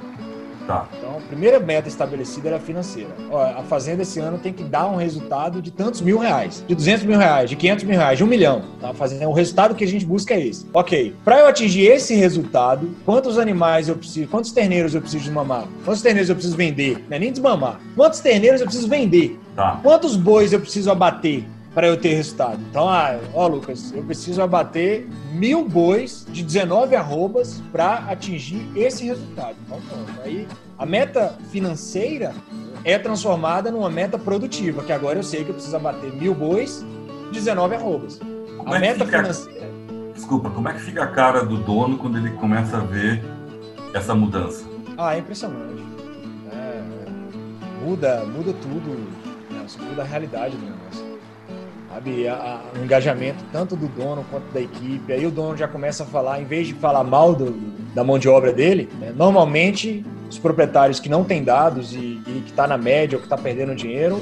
Tá. Então, a primeira meta estabelecida era financeira. Ó, a fazenda esse ano tem que dar um resultado de tantos mil reais, de 200 mil reais, de 500 mil reais, de um milhão. Tá? Fazendo, o resultado que a gente busca é esse. Ok. Para eu atingir esse resultado, quantos animais eu preciso, quantos terneiros eu preciso desmamar? Quantos terneiros eu preciso vender? Não é nem desmamar. Quantos terneiros eu preciso vender? Tá. Quantos bois eu preciso abater? Para eu ter resultado. Então, ah, ó, Lucas, eu preciso abater mil bois de 19 arrobas para atingir esse resultado. Então, pronto. Aí, a meta financeira é transformada numa meta produtiva, que agora eu sei que eu preciso abater mil bois, 19 arrobas. Como a é meta fica... financeira. Desculpa, como é que fica a cara do dono quando ele começa a ver essa mudança? Ah, é impressionante. É, muda, muda tudo. Né? Muda a realidade do negócio sabe? A, a, o engajamento tanto do dono quanto da equipe. Aí o dono já começa a falar, em vez de falar mal do, da mão de obra dele, né? normalmente os proprietários que não têm dados e, e que está na média ou que está perdendo dinheiro,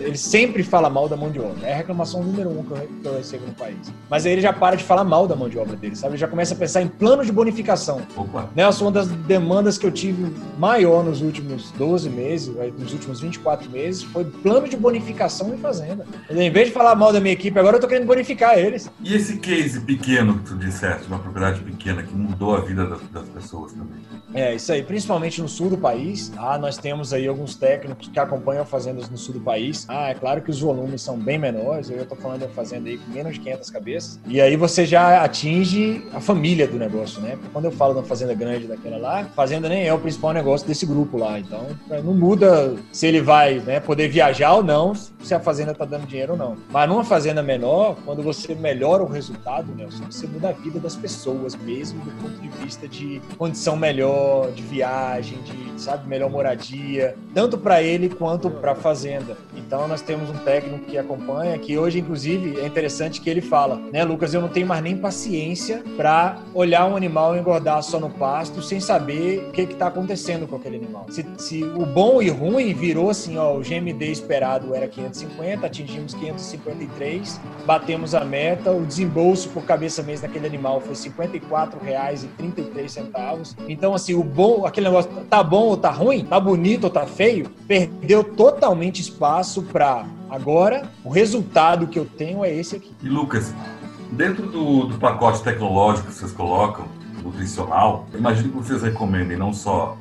ele sempre fala mal da mão de obra. É a reclamação número um que eu, que eu, recebo no país. Mas aí ele já para de falar mal da mão de obra dele, sabe? Ele já começa a pensar em plano de bonificação. Opa. Nelson, uma das demandas que eu tive maior nos últimos 12 meses, nos últimos 24 meses, foi plano de bonificação em fazenda. Em vez de falar mal da minha equipe, agora eu tô querendo bonificar eles. E esse case pequeno que tu disseste, uma propriedade pequena que mudou a vida das, das pessoas também? É, isso aí, principalmente no sul do país. Ah, nós temos aí alguns técnicos que acompanham fazendas no sul do país. Ah, é claro que os volumes são bem menores. Eu estou falando de uma fazenda aí com menos de 500 cabeças. E aí você já atinge a família do negócio, né? Quando eu falo de uma fazenda grande daquela lá, fazenda nem é o principal negócio desse grupo lá. Então, não muda se ele vai né, poder viajar ou não, se a fazenda está dando dinheiro ou não. Mas numa fazenda menor, quando você melhora o resultado, Nelson, você muda a vida das pessoas mesmo, do ponto de vista de condição melhor, de viagem, de, sabe, melhor moradia, tanto para ele quanto para a fazenda. Então nós temos um técnico que acompanha, que hoje inclusive é interessante que ele fala, né, Lucas, eu não tenho mais nem paciência para olhar um animal engordar só no pasto sem saber o que está acontecendo com aquele animal. Se, se, o bom e ruim virou assim, ó, o GMD esperado era 550, atingimos 553, batemos a meta, o desembolso por cabeça mês daquele animal foi R$ 54,33. Então assim, o bom, aquele negócio tá bom ou tá ruim, tá bonito ou tá feio, perdeu totalmente espaço para agora. O resultado que eu tenho é esse aqui. E Lucas, dentro do, do pacote tecnológico que vocês colocam, nutricional, imagino que vocês recomendem não só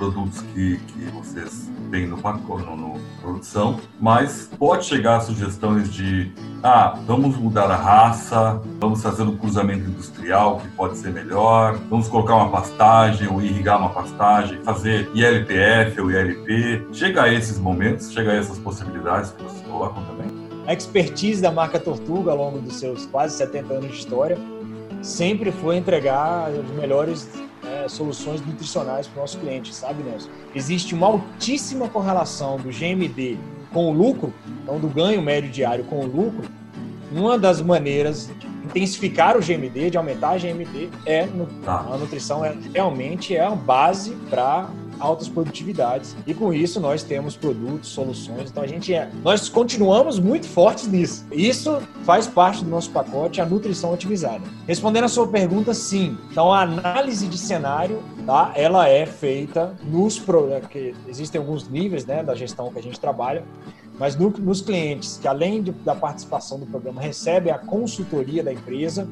produtos que, que vocês bem no pacote, no, produção, mas pode chegar sugestões de ah, vamos mudar a raça, vamos fazer um cruzamento industrial que pode ser melhor, vamos colocar uma pastagem ou irrigar uma pastagem, fazer ILPF ou ILP. Chega a esses momentos, chega a essas possibilidades que vocês colocam também. A expertise da marca Tortuga ao longo dos seus quase 70 anos de história sempre foi entregar os melhores é, soluções nutricionais para o nosso cliente, sabe, Nelson? Existe uma altíssima correlação do GMD com o lucro, então do ganho médio diário com o lucro. Uma das maneiras de intensificar o GMD, de aumentar a GMD, é tá. a nutrição é, realmente é a base para altas produtividades. E com isso nós temos produtos, soluções. Então a gente é, nós continuamos muito fortes nisso. Isso faz parte do nosso pacote, a nutrição otimizada. Respondendo a sua pergunta, sim. Então a análise de cenário, tá? Ela é feita nos porque existem alguns níveis, né, da gestão que a gente trabalha. Mas no, nos clientes que, além de, da participação do programa, recebem a consultoria da empresa,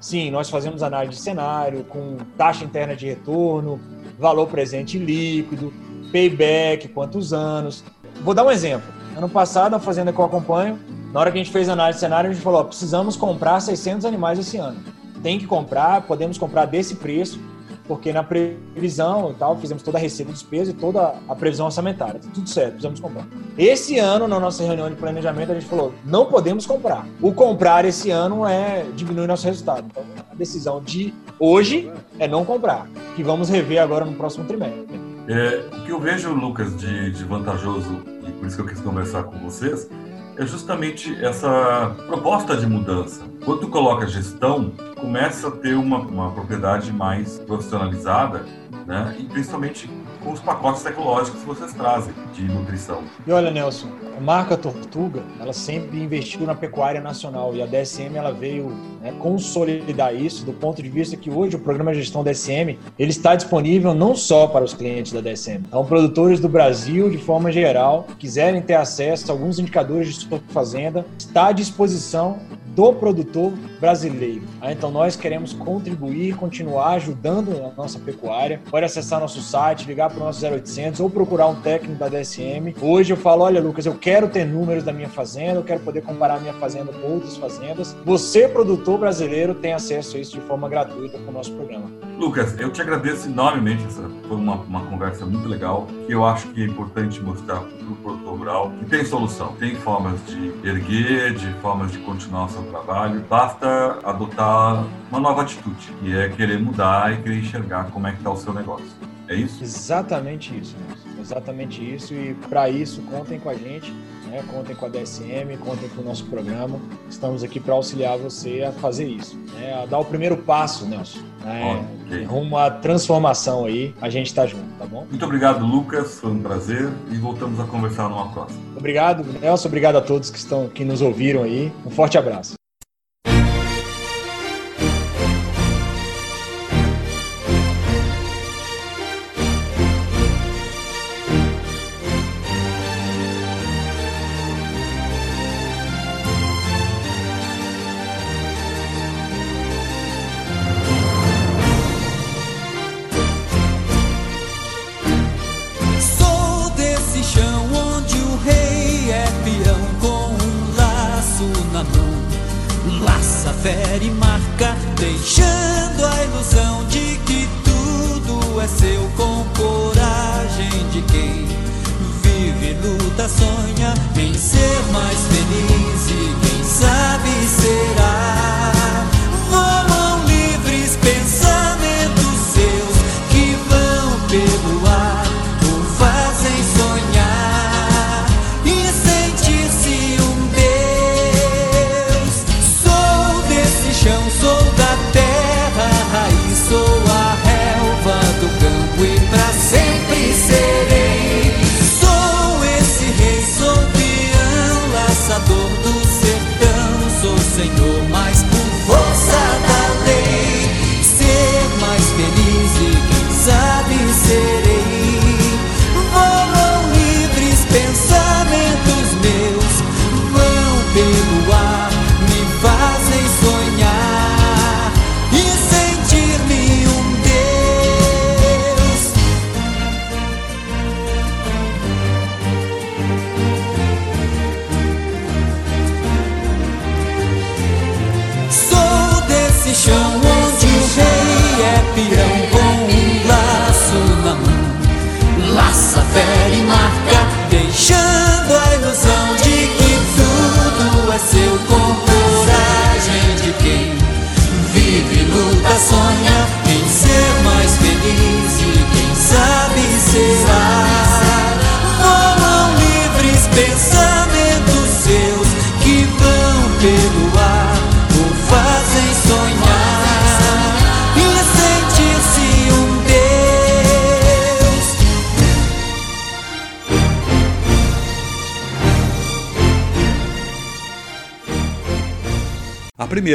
sim, nós fazemos análise de cenário com taxa interna de retorno, valor presente líquido, payback, quantos anos. Vou dar um exemplo. Ano passado, na fazenda que eu acompanho, na hora que a gente fez a análise de cenário, a gente falou: ó, precisamos comprar 600 animais esse ano. Tem que comprar, podemos comprar desse preço, porque na previsão e tal, fizemos toda a receita de despesa e toda a previsão orçamentária. Tá tudo certo, precisamos comprar. Esse ano, na nossa reunião de planejamento, a gente falou: não podemos comprar. O comprar esse ano é diminuir nosso resultado. Então, a decisão de hoje é não comprar, que vamos rever agora no próximo trimestre. É, o que eu vejo, Lucas, de, de vantajoso, e por isso que eu quis conversar com vocês, é justamente essa proposta de mudança. Quando tu coloca gestão, começa a ter uma, uma propriedade mais profissionalizada, né? E principalmente com os pacotes tecnológicos que vocês trazem de nutrição. E olha, Nelson, a marca Tortuga, ela sempre investiu na pecuária nacional e a DSM ela veio né, consolidar isso do ponto de vista que hoje o programa de gestão DSM ele está disponível não só para os clientes da DSM, então produtores do Brasil de forma geral quiserem ter acesso a alguns indicadores de sua fazenda está à disposição do produtor brasileiro. Ah, então nós queremos contribuir, continuar ajudando a nossa pecuária. Pode acessar nosso site, ligar para o nosso 0800 ou procurar um técnico da DSM. Hoje eu falo, olha Lucas, eu quero ter números da minha fazenda, eu quero poder comparar minha fazenda com outras fazendas. Você, produtor brasileiro, tem acesso a isso de forma gratuita com o nosso programa. Lucas, eu te agradeço enormemente. Essa foi uma, uma conversa muito legal que eu acho que é importante mostrar para o produtor rural que tem solução, tem formas de erguer, de formas de continuar o seu trabalho. Basta adotar uma nova atitude, que é querer mudar e querer enxergar como é que está o seu negócio. É isso? Exatamente isso, Nelson. Exatamente isso. E para isso, contem com a gente, né? contem com a DSM, contem com o nosso programa. Estamos aqui para auxiliar você a fazer isso, né? a dar o primeiro passo, Nelson. Né? Okay. Rumo à transformação aí, a gente está junto, tá bom? Muito obrigado, Lucas. Foi um prazer e voltamos a conversar numa próxima. Obrigado, Nelson. Obrigado a todos que estão que nos ouviram aí. Um forte abraço.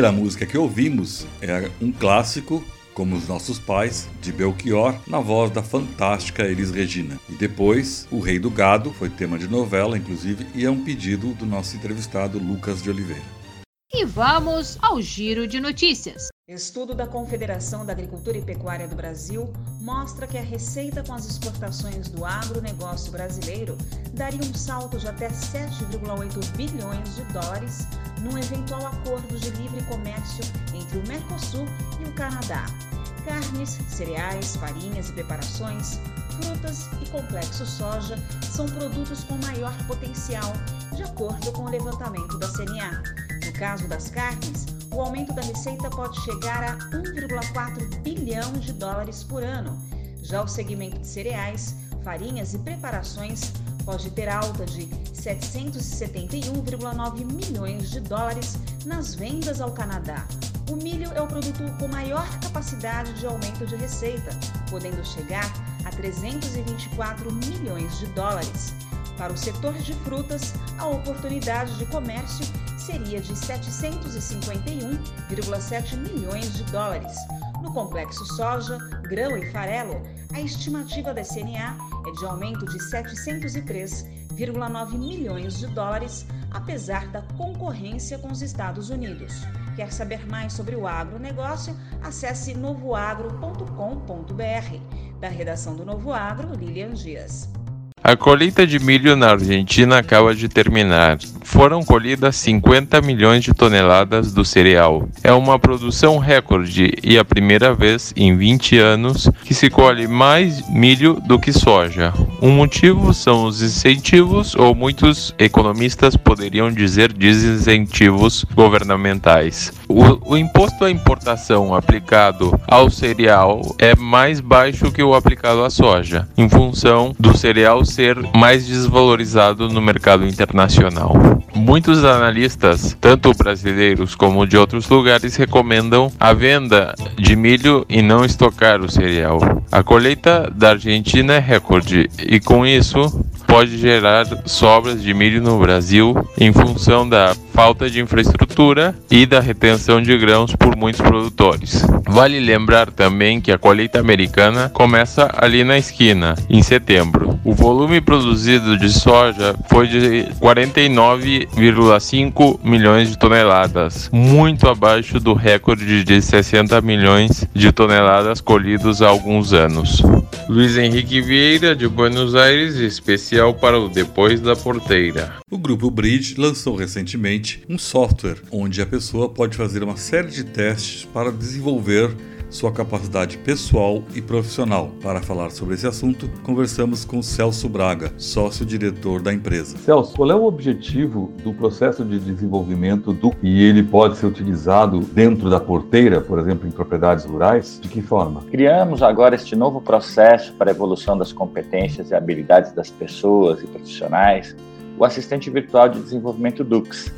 Primeira música que ouvimos é um clássico, como os nossos pais, de Belchior, na voz da fantástica Elis Regina. E depois, O Rei do Gado, foi tema de novela, inclusive, e é um pedido do nosso entrevistado Lucas de Oliveira. E vamos ao giro de notícias. Estudo da Confederação da Agricultura e Pecuária do Brasil mostra que a receita com as exportações do agronegócio brasileiro daria um salto de até 7,8 bilhões de dólares num eventual acordo de livre comércio entre o Mercosul e o Canadá. Carnes, cereais, farinhas e preparações, frutas e complexo soja são produtos com maior potencial, de acordo com o levantamento da CNA. Caso das carnes, o aumento da receita pode chegar a 1,4 bilhão de dólares por ano. Já o segmento de cereais, farinhas e preparações pode ter alta de 771,9 milhões de dólares nas vendas ao Canadá. O milho é o produto com maior capacidade de aumento de receita, podendo chegar a 324 milhões de dólares. Para o setor de frutas, a oportunidade de comércio seria de 751,7 milhões de dólares. No complexo soja, grão e farelo, a estimativa da SNA é de aumento de 703,9 milhões de dólares, apesar da concorrência com os Estados Unidos. Quer saber mais sobre o agronegócio? Acesse novoagro.com.br. Da redação do Novo Agro, Lilian Dias. A colheita de milho na Argentina acaba de terminar. Foram colhidas 50 milhões de toneladas do cereal. É uma produção recorde e a primeira vez em 20 anos que se colhe mais milho do que soja. Um motivo são os incentivos, ou muitos economistas poderiam dizer desincentivos governamentais. O, o imposto à importação aplicado ao cereal é mais baixo que o aplicado à soja, em função do cereal ser mais desvalorizado no mercado internacional. Muitos analistas, tanto brasileiros como de outros lugares, recomendam a venda de milho e não estocar o cereal. A colheita da Argentina é recorde e com isso pode gerar sobras de milho no Brasil em função da falta de infraestrutura e da retenção de grãos por muitos produtores. Vale lembrar também que a colheita americana começa ali na esquina, em setembro. O volume produzido de soja foi de 49,5 milhões de toneladas, muito abaixo do recorde de 60 milhões de toneladas colhidos há alguns anos. Luiz Henrique Vieira, de Buenos Aires, especial para o Depois da Porteira. O grupo Bridge lançou recentemente um software onde a pessoa pode fazer uma série de testes para desenvolver sua capacidade pessoal e profissional. Para falar sobre esse assunto, conversamos com Celso Braga, sócio-diretor da empresa. Celso, qual é o objetivo do processo de desenvolvimento do e ele pode ser utilizado dentro da porteira, por exemplo, em propriedades rurais? De que forma? Criamos agora este novo processo para a evolução das competências e habilidades das pessoas e profissionais, o assistente virtual de desenvolvimento Dux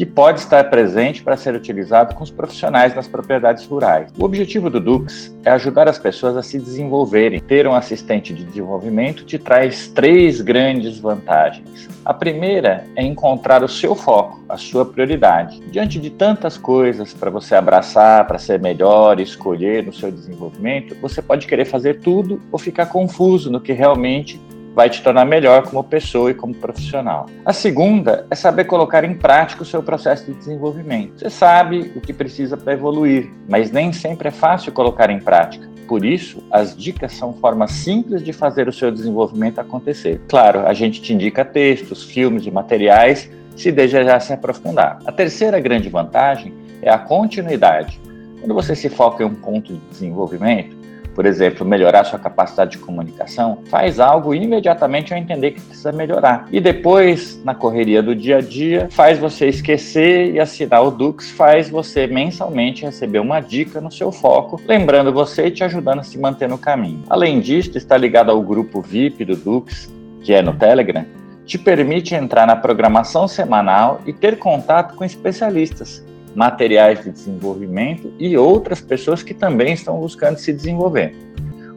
que pode estar presente para ser utilizado com os profissionais das propriedades rurais. O objetivo do Dux é ajudar as pessoas a se desenvolverem. Ter um assistente de desenvolvimento te traz três grandes vantagens. A primeira é encontrar o seu foco, a sua prioridade. Diante de tantas coisas para você abraçar, para ser melhor, escolher no seu desenvolvimento, você pode querer fazer tudo ou ficar confuso no que realmente vai te tornar melhor como pessoa e como profissional. A segunda é saber colocar em prática o seu processo de desenvolvimento. Você sabe o que precisa para evoluir, mas nem sempre é fácil colocar em prática. Por isso, as dicas são formas simples de fazer o seu desenvolvimento acontecer. Claro, a gente te indica textos, filmes e materiais se desejar se aprofundar. A terceira grande vantagem é a continuidade. Quando você se foca em um ponto de desenvolvimento, por exemplo, melhorar sua capacidade de comunicação, faz algo imediatamente ao entender que precisa melhorar. E depois, na correria do dia a dia, faz você esquecer e assinar o Dux faz você mensalmente receber uma dica no seu foco, lembrando você e te ajudando a se manter no caminho. Além disso, está ligado ao grupo VIP do Dux, que é no Telegram, te permite entrar na programação semanal e ter contato com especialistas materiais de desenvolvimento e outras pessoas que também estão buscando se desenvolver.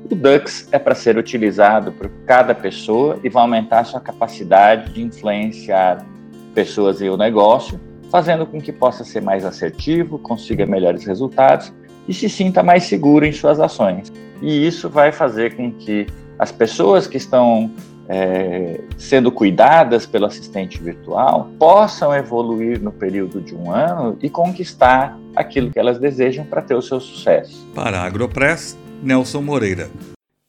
O Dux é para ser utilizado por cada pessoa e vai aumentar sua capacidade de influenciar pessoas e o negócio, fazendo com que possa ser mais assertivo, consiga melhores resultados e se sinta mais seguro em suas ações. E isso vai fazer com que as pessoas que estão é, sendo cuidadas pelo assistente virtual possam evoluir no período de um ano e conquistar aquilo que elas desejam para ter o seu sucesso. Para a Agropress, Nelson Moreira.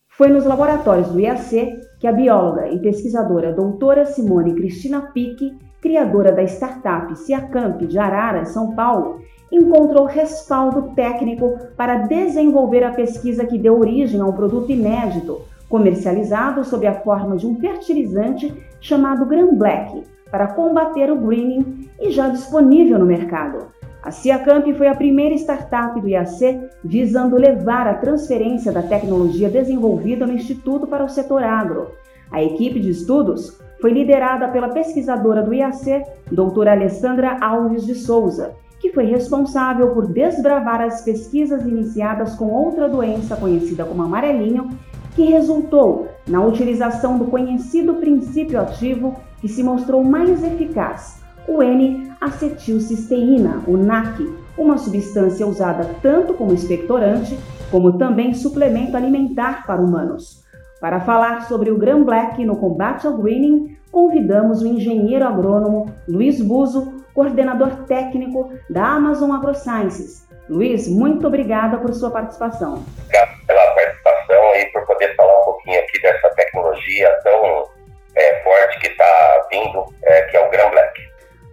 Foi nos laboratórios do IAC que a bióloga e pesquisadora doutora Simone Cristina Pique, criadora da startup Ciacamp de Arara, São Paulo, encontrou respaldo técnico para desenvolver a pesquisa que deu origem a um produto inédito comercializado sob a forma de um fertilizante chamado Gran Black para combater o greening e já disponível no mercado. A Ciacamp foi a primeira startup do IAC visando levar a transferência da tecnologia desenvolvida no Instituto para o Setor Agro. A equipe de estudos foi liderada pela pesquisadora do IAC, doutora Alessandra Alves de Souza, que foi responsável por desbravar as pesquisas iniciadas com outra doença conhecida como amarelinho, que resultou na utilização do conhecido princípio ativo que se mostrou mais eficaz, o N-acetilcisteína, o NAC, uma substância usada tanto como expectorante como também suplemento alimentar para humanos. Para falar sobre o Gram Black no combate ao greening, convidamos o engenheiro agrônomo Luiz Buzo, coordenador técnico da Amazon AgroSciences. Luiz, muito obrigada por sua participação. Obrigado pela vindo, é, que é o Gram Black.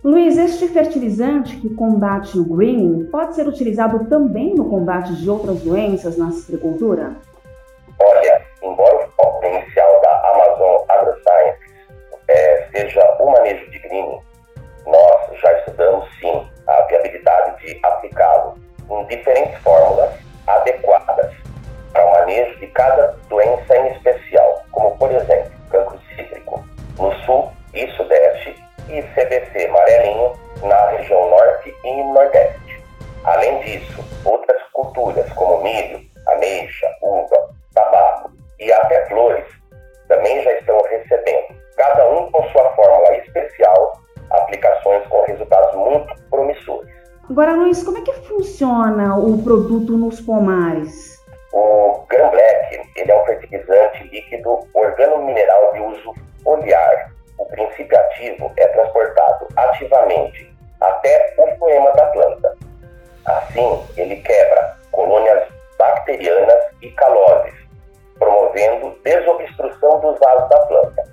Luiz, este fertilizante que combate o greening pode ser utilizado também no combate de outras doenças na citricultura? Olha, embora o foco inicial da Amazon AgroScience é, seja o manejo de greening, nós já estudamos sim a viabilidade de aplicá-lo em diferentes fórmulas adequadas para o manejo de cada doença em especial, como por exemplo, cancro cítrico no sul e sudeste e CBC amarelinho na região norte e nordeste. Além disso, outras culturas como milho, ameixa, uva, tabaco e até flores também já estão recebendo, cada um com sua fórmula especial, aplicações com resultados muito promissores. Agora, Luiz, como é que funciona o produto nos pomares? O Gram Black ele é um fertilizante líquido organomineral de uso foliar. O princípio ativo é transportado ativamente até o floema da planta. Assim, ele quebra colônias bacterianas e caloses, promovendo desobstrução dos vasos da planta.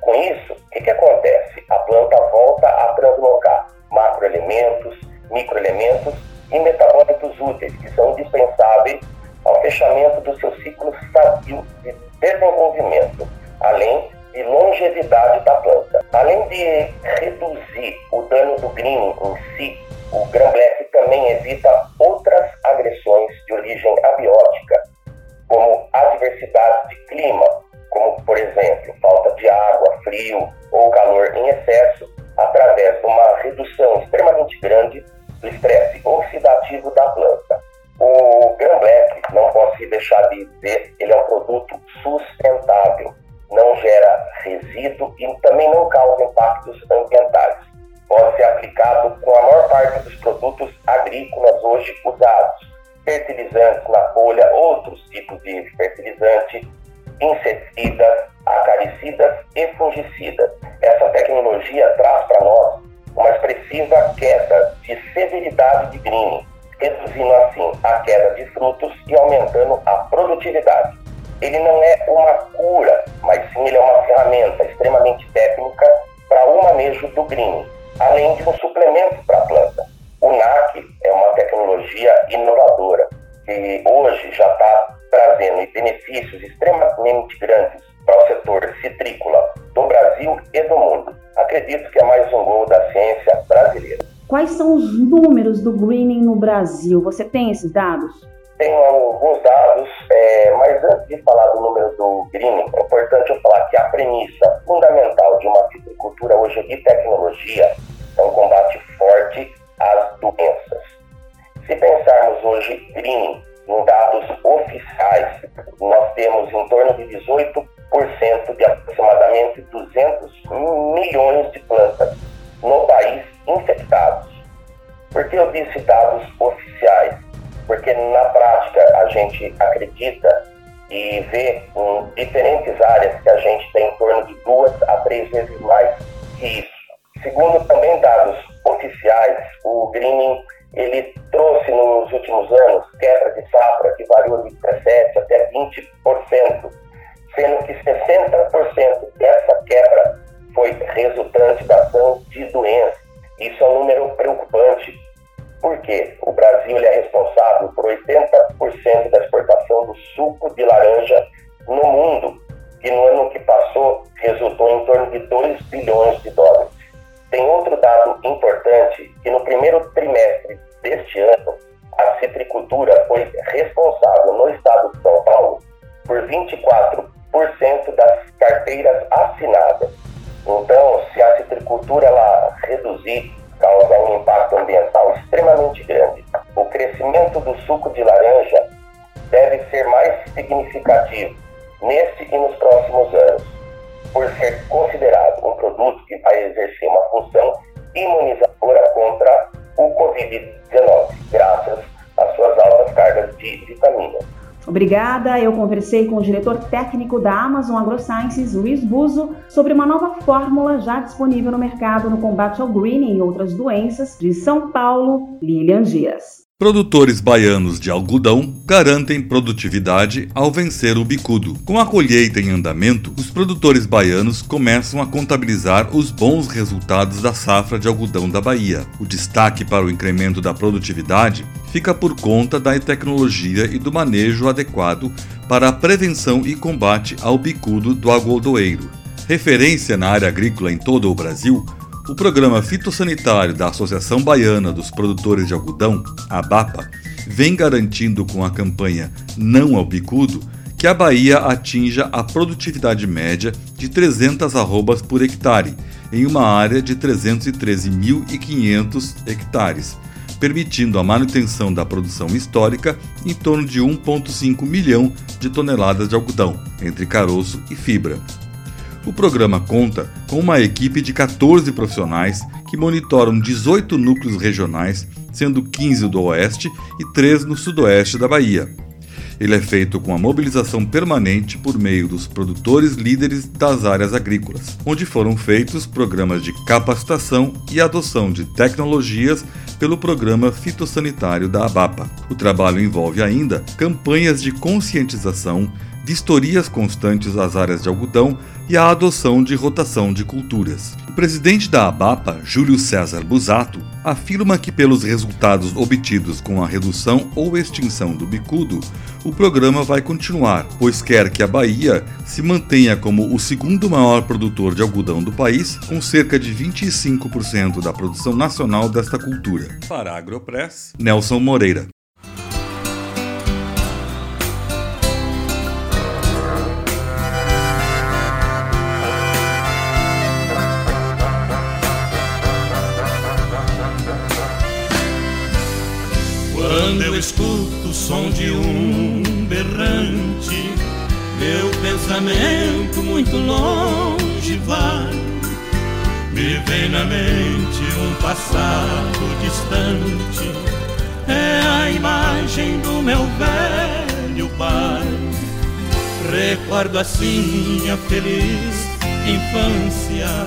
Com isso, o que, que acontece? A planta volta a translocar macroelementos, microelementos e metabólitos úteis, que são indispensáveis ao fechamento do seu ciclo sadio de desenvolvimento, além de longevidade da planta. Além de reduzir o dano do green em si, o Gram Black também evita Brasil? Você tem esses dados? Obrigada. Eu conversei com o diretor técnico da Amazon AgroSciences, Luiz Buzo, sobre uma nova fórmula já disponível no mercado no combate ao greening e outras doenças de São Paulo, Lilian Dias. Produtores baianos de algodão garantem produtividade ao vencer o bicudo. Com a colheita em andamento, os produtores baianos começam a contabilizar os bons resultados da safra de algodão da Bahia. O destaque para o incremento da produtividade fica por conta da tecnologia e do manejo adequado para a prevenção e combate ao bicudo do algodoeiro. Referência na área agrícola em todo o Brasil, o programa fitossanitário da Associação Baiana dos Produtores de Algodão, ABAPA, vem garantindo com a campanha Não ao Bicudo que a Bahia atinja a produtividade média de 300 arrobas por hectare, em uma área de 313.500 hectares, permitindo a manutenção da produção histórica em torno de 1,5 milhão de toneladas de algodão, entre caroço e fibra. O programa conta com uma equipe de 14 profissionais que monitoram 18 núcleos regionais, sendo 15 do Oeste e 3 no Sudoeste da Bahia. Ele é feito com a mobilização permanente por meio dos produtores líderes das áreas agrícolas, onde foram feitos programas de capacitação e adoção de tecnologias pelo programa fitossanitário da ABAPA. O trabalho envolve ainda campanhas de conscientização, vistorias constantes às áreas de algodão e a adoção de rotação de culturas. O presidente da ABAPA, Júlio César Busato, afirma que pelos resultados obtidos com a redução ou extinção do bicudo, o programa vai continuar, pois quer que a Bahia se mantenha como o segundo maior produtor de algodão do país, com cerca de 25% da produção nacional desta cultura. Para a Agropress, Nelson Moreira. Quando eu escuto o som de um berrante, meu pensamento muito longe vai. Me vem na mente um passado distante, é a imagem do meu velho pai. Recordo assim a feliz infância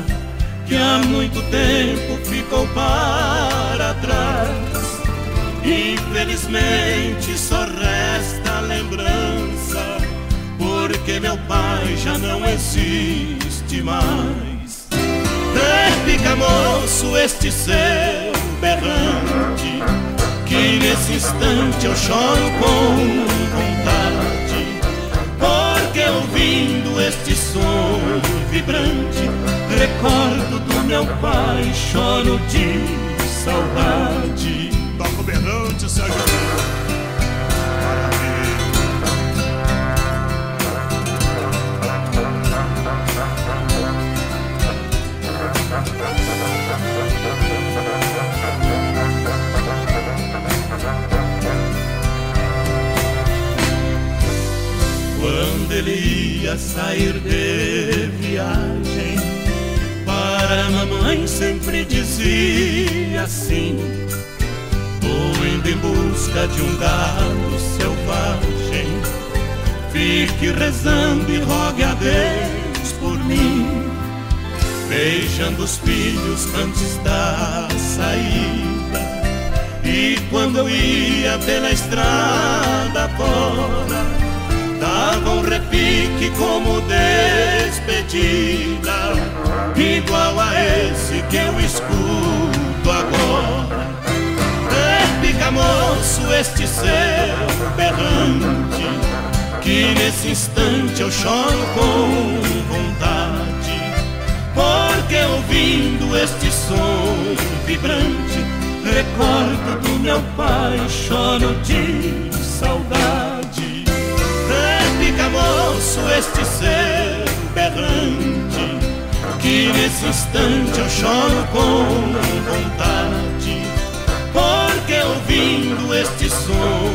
que há muito tempo ficou para trás. Infelizmente só resta lembrança, porque meu pai já não existe mais. Repica, moço, este seu berrante, que nesse instante eu choro com vontade, porque ouvindo este som vibrante, recordo do meu pai, choro de saudade toca o berrante, Sérgio Quando ele ia sair de viagem, para a mamãe sempre dizia assim Em busca de um galo selvagem. Fique rezando e rogue a Deus por mim. Beijando os filhos antes da saída. E quando eu ia pela estrada fora, dava um repique como despedida, igual a esse que eu escuto agora moço, este seu berrante, que nesse instante eu choro com vontade, porque ouvindo este som vibrante, recordo do meu pai, choro de saudade. Repica, moço, este seu berrante, que nesse instante eu choro com vontade, porque ouvindo este som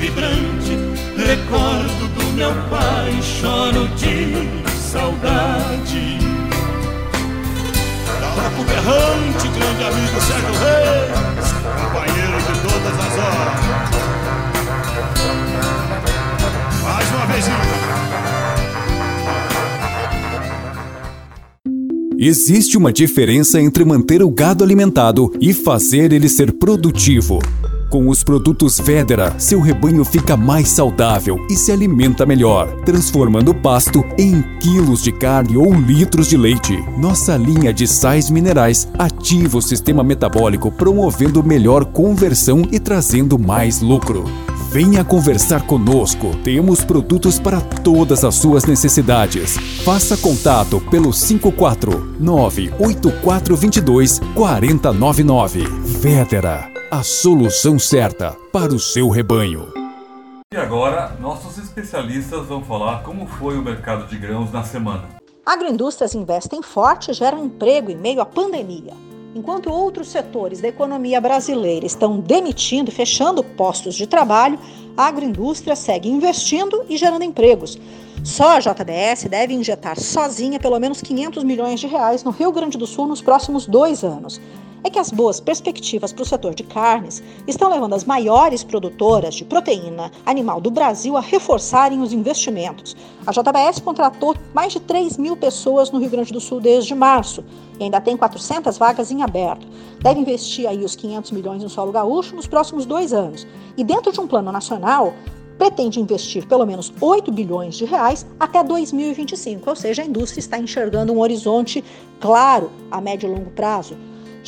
vibrante, recordo do meu pai, choro de saudade. Papo berrante, grande amigo Sérgio Reis, companheiro de todas as horas. Mais uma vez. Existe uma diferença entre manter o gado alimentado e fazer ele ser produtivo. Com os produtos Vedera, seu rebanho fica mais saudável e se alimenta melhor, transformando o pasto em quilos de carne ou litros de leite. Nossa linha de sais minerais ativa o sistema metabólico, promovendo melhor conversão e trazendo mais lucro. Venha conversar conosco. Temos produtos para todas as suas necessidades. Faça contato pelo 549 8422 4099. Vedera a solução certa para o seu rebanho. E agora, nossos especialistas vão falar como foi o mercado de grãos na semana. Agroindústrias investem forte e geram emprego em meio à pandemia. Enquanto outros setores da economia brasileira estão demitindo e fechando postos de trabalho, a agroindústria segue investindo e gerando empregos. Só a JBS deve injetar sozinha pelo menos 500 milhões de reais no Rio Grande do Sul nos próximos dois anos é que as boas perspectivas para o setor de carnes estão levando as maiores produtoras de proteína animal do Brasil a reforçarem os investimentos. A JBS contratou mais de 3 mil pessoas no Rio Grande do Sul desde março e ainda tem 400 vagas em aberto. Deve investir aí os 500 milhões no solo gaúcho nos próximos dois anos. E dentro de um plano nacional, pretende investir pelo menos 8 bilhões de reais até 2025, ou seja, a indústria está enxergando um horizonte claro a médio e longo prazo.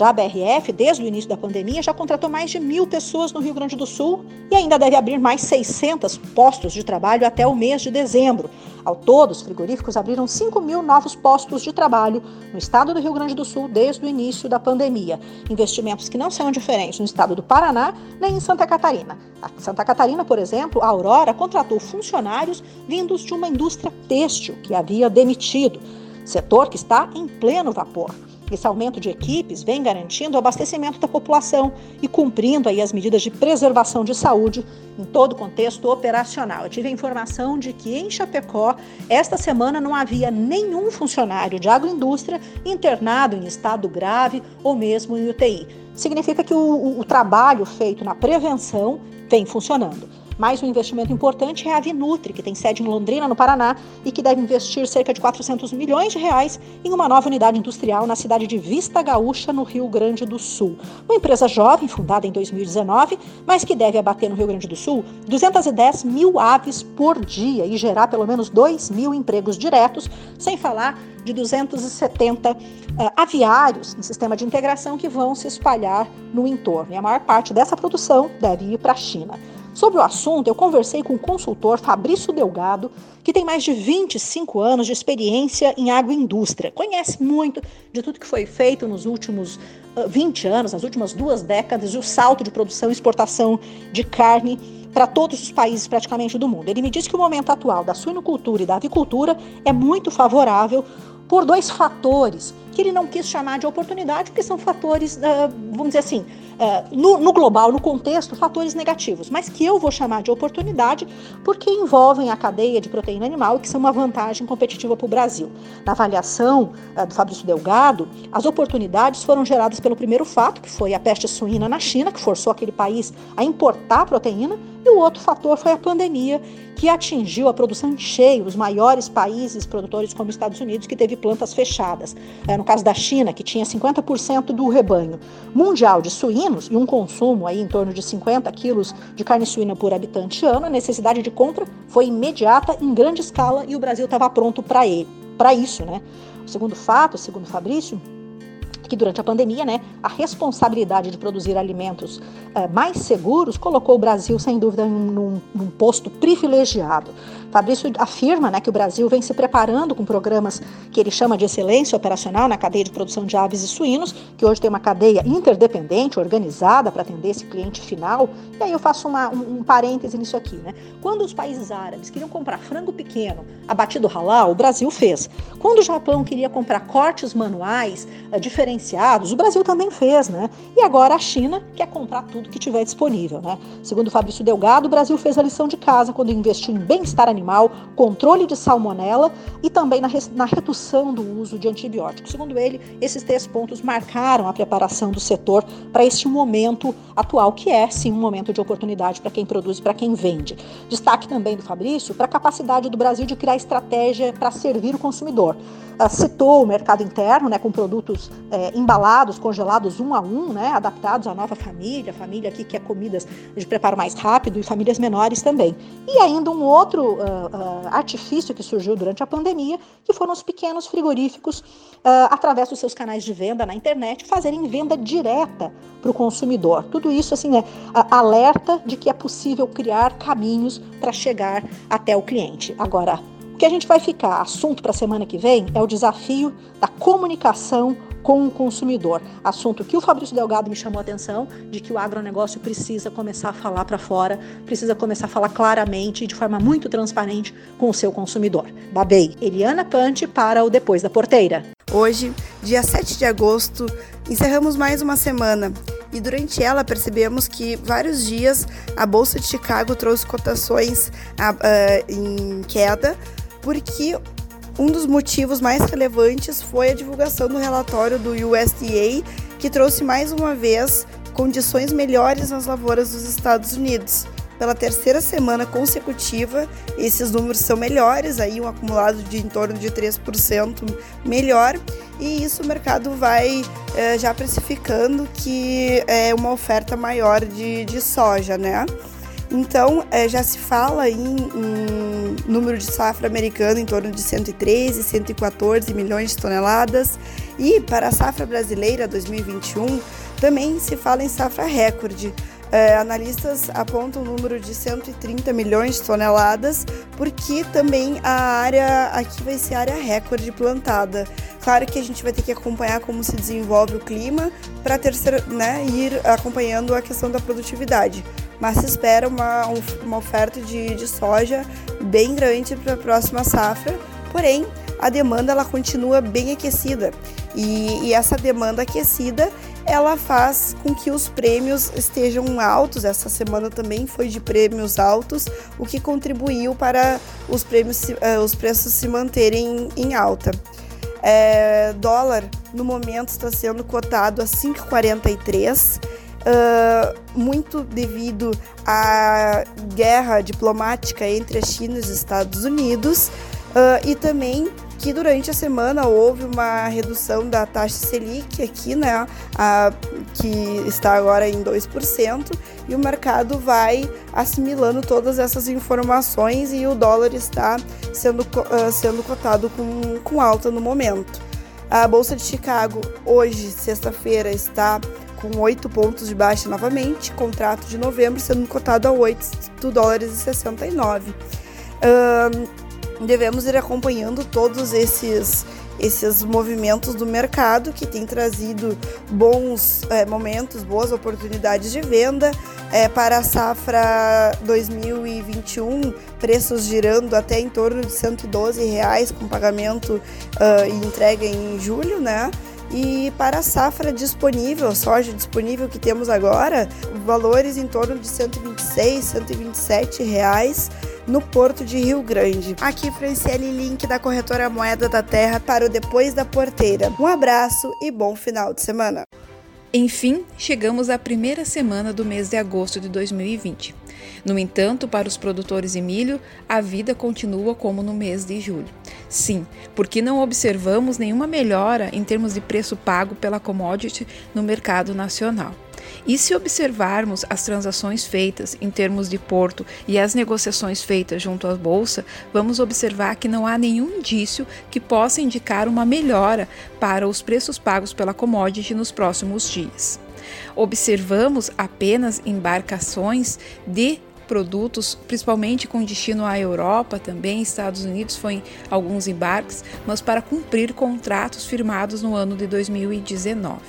Já a BRF, desde o início da pandemia, já contratou mais de mil pessoas no Rio Grande do Sul e ainda deve abrir mais 600 postos de trabalho até o mês de dezembro. Ao todo, os frigoríficos abriram 5 mil novos postos de trabalho no estado do Rio Grande do Sul desde o início da pandemia. Investimentos que não são diferentes no estado do Paraná nem em Santa Catarina. Em Santa Catarina, por exemplo, a Aurora contratou funcionários vindos de uma indústria têxtil que havia demitido, setor que está em pleno vapor. Esse aumento de equipes vem garantindo o abastecimento da população e cumprindo aí as medidas de preservação de saúde em todo o contexto operacional. Eu tive a informação de que em Chapecó, esta semana não havia nenhum funcionário de agroindústria internado em estado grave ou mesmo em UTI. Significa que o, o, trabalho feito na prevenção vem funcionando. Mais um investimento importante é a Vinutri, que tem sede em Londrina, no Paraná, e que deve investir cerca de 400 milhões de reais em uma nova unidade industrial na cidade de Vista Gaúcha, no Rio Grande do Sul. Uma empresa jovem, fundada em 2019, mas que deve abater no Rio Grande do Sul 210 mil aves por dia e gerar pelo menos 2 mil empregos diretos, sem falar de 270 uh, eh, aviários em sistema de integração que vão se espalhar no entorno. E a maior parte dessa produção deve ir para a China. Sobre o assunto, eu conversei com o consultor Fabrício Delgado, que tem mais de 25 anos de experiência em agroindústria. Conhece muito de tudo que foi feito nos últimos uh, 20 anos, nas últimas duas décadas, e o salto de produção e exportação de carne para todos os países praticamente do mundo. Ele me disse que o momento atual da suinocultura e da avicultura é muito favorável por dois fatores que ele não quis chamar de oportunidade, porque são fatores, uh, vamos dizer assim, uh, no, no, global, no contexto, fatores negativos, mas que eu vou chamar de oportunidade porque envolvem a cadeia de proteína animal e que são uma vantagem competitiva para o Brasil. Na avaliação uh, do Fabrício Delgado, as oportunidades foram geradas pelo primeiro fato, que foi a peste suína na China, que forçou aquele país a importar proteína, e o outro fator foi a pandemia, que atingiu a produção em cheio os maiores países produtores como os Estados Unidos, que teve plantas fechadas. É, no caso da China, que tinha 50% do rebanho mundial de suínos e um consumo aí em torno de 50 quilos de carne suína por habitante ano, a necessidade de compra foi imediata, em grande escala, e o Brasil estava pronto para isso. Né? O segundo fato, segundo Fabrício, que durante a pandemia, né, a responsabilidade de produzir alimentos é, mais seguros colocou o Brasil, sem dúvida, num, num posto privilegiado. Fabrício afirma né, que o Brasil vem se preparando com programas que ele chama de excelência operacional na cadeia de produção de aves e suínos, que hoje tem uma cadeia interdependente, organizada para atender esse cliente final. E aí eu faço uma, um, um parêntese nisso aqui. Né? Quando os países árabes queriam comprar frango pequeno abatido halal, o Brasil fez. Quando o Japão queria comprar cortes manuais uh, diferenciados, o Brasil também fez. Né? E agora a China quer comprar tudo que tiver disponível. Né? Segundo Fabrício Delgado, o Brasil fez a lição de casa quando investiu em bem-estar animal animal, controle de salmonela e também na, na redução do uso de antibióticos. Segundo ele, esses três pontos marcaram a preparação do setor para este momento atual, que é sim um momento de oportunidade para quem produz e para quem vende. Destaque também do Fabrício para a capacidade do Brasil de criar estratégia para servir o consumidor. Uh, citou o mercado interno, né, com produtos é, embalados, congelados um a um, né, adaptados à nova família, família aqui que quer comidas de preparo mais rápido e famílias menores também. E ainda um outro uh, uh, artifício que surgiu durante a pandemia, que foram os pequenos frigoríficos, uh, através dos seus canais de venda na internet, fazerem venda direta para o consumidor. Tudo isso assim é alerta de que é possível criar caminhos para chegar até o cliente. Agora, o que a gente vai ficar assunto para a semana que vem é o desafio da comunicação com o consumidor. Assunto que o Fabrício Delgado me chamou a atenção, de que o agronegócio precisa começar a falar para fora, precisa começar a falar claramente e de forma muito transparente com o seu consumidor. Babei, Eliana Pante para o Depois da Porteira. Hoje, dia 7 de agosto, encerramos mais uma semana e durante ela percebemos que vários dias a Bolsa de Chicago trouxe cotações uh, em queda porque um dos motivos mais relevantes foi a divulgação do relatório do USDA, que trouxe mais uma vez condições melhores nas lavouras dos Estados Unidos. Pela terceira semana consecutiva, esses números são melhores, aí um acumulado de em torno de 3% melhor, e isso o mercado vai é, já precificando que é uma oferta maior de, de soja, né? Então, é, já se fala em, em, número de safra americano em torno de 113, 114 milhões de toneladas. E para a safra brasileira 2021, também se fala em safra recorde. É, analistas apontam o número de 130 milhões de toneladas, porque também a área aqui vai ser área recorde plantada. Claro que a gente vai ter que acompanhar como se desenvolve o clima para né, ir acompanhando a questão da produtividade mas se espera uma, uma oferta de, de soja bem grande para a próxima safra. Porém, a demanda ela continua bem aquecida e, e, essa demanda aquecida ela faz com que os prêmios estejam altos. Essa semana também foi de prêmios altos, o que contribuiu para os prêmios, uh, os preços se manterem em alta. É, dólar no momento está sendo cotado a 5,43 Uh, muito devido à guerra diplomática entre a China e os Estados Unidos uh, e também que durante a semana houve uma redução da taxa Selic aqui, né, a, que está agora em 2%, e o mercado vai assimilando todas essas informações e o dólar está sendo, uh, sendo cotado com, com alta no momento. A Bolsa de Chicago, hoje, sexta-feira, está com 8 pontos de baixa novamente, contrato de novembro sendo cotado a 8 dólares e 69. Um, devemos ir acompanhando todos esses esses movimentos do mercado que tem trazido bons é, momentos, boas oportunidades de venda. É, para a safra 2021, preços girando até em torno de 112 reais com pagamento uh, e entrega em julho, né? E para a safra disponível, soja disponível que temos agora, valores em torno de 126, 127 reais no porto de Rio Grande. Aqui Franciele Link da corretora Moeda da Terra para o Depois da Porteira. Um abraço e bom final de semana. Enfim, chegamos à primeira semana do mês de agosto de 2020. No entanto, para os produtores de milho, a vida continua como no mês de julho. Sim, porque não observamos nenhuma melhora em termos de preço pago pela commodity no mercado nacional. E se observarmos as transações feitas em termos de porto e as negociações feitas junto à bolsa, vamos observar que não há nenhum indício que possa indicar uma melhora para os preços pagos pela commodity nos próximos dias. Observamos apenas embarcações de produtos, principalmente com destino à Europa, também Estados Unidos, foi alguns embarques, mas para cumprir contratos firmados no ano de 2019.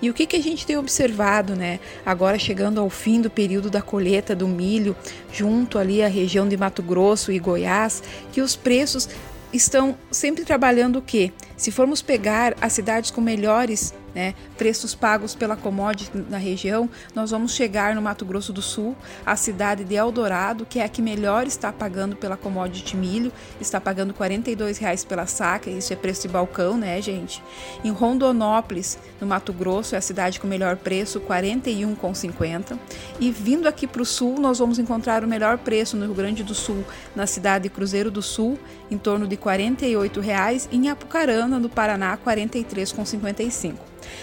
E o que, que a gente tem observado, né? Agora chegando ao fim do período da colheita do milho, junto ali à região de Mato Grosso e Goiás, que os preços estão sempre trabalhando o quê? Se formos pegar as cidades com melhores né, preços pagos pela commodity na região, nós vamos chegar no Mato Grosso do Sul, a cidade de Eldorado, que é a que melhor está pagando pela commodity milho, está pagando R$ reais pela saca, isso é preço de balcão, né, gente? Em Rondonópolis, no Mato Grosso, é a cidade com melhor preço, R$ 41,50. E vindo aqui para o sul, nós vamos encontrar o melhor preço no Rio Grande do Sul, na cidade de Cruzeiro do Sul, em torno de R$ reais, e em Apucarana, no Paraná, R$ 43,55.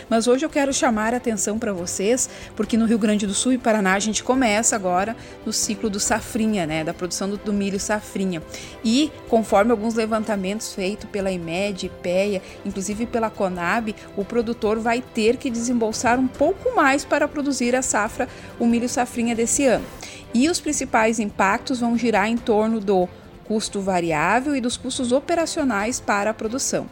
Mas hoje eu quero chamar a atenção para vocês, porque no Rio Grande do Sul e Paraná a gente começa agora no ciclo do safrinha, né, da produção do, do milho safrinha. E conforme alguns levantamentos feitos pela IMED, IPEA, inclusive pela Conab, o produtor vai ter que desembolsar um pouco mais para produzir a safra, o milho safrinha desse ano. E os principais impactos vão girar em torno do custo variável e dos custos operacionais para a produção.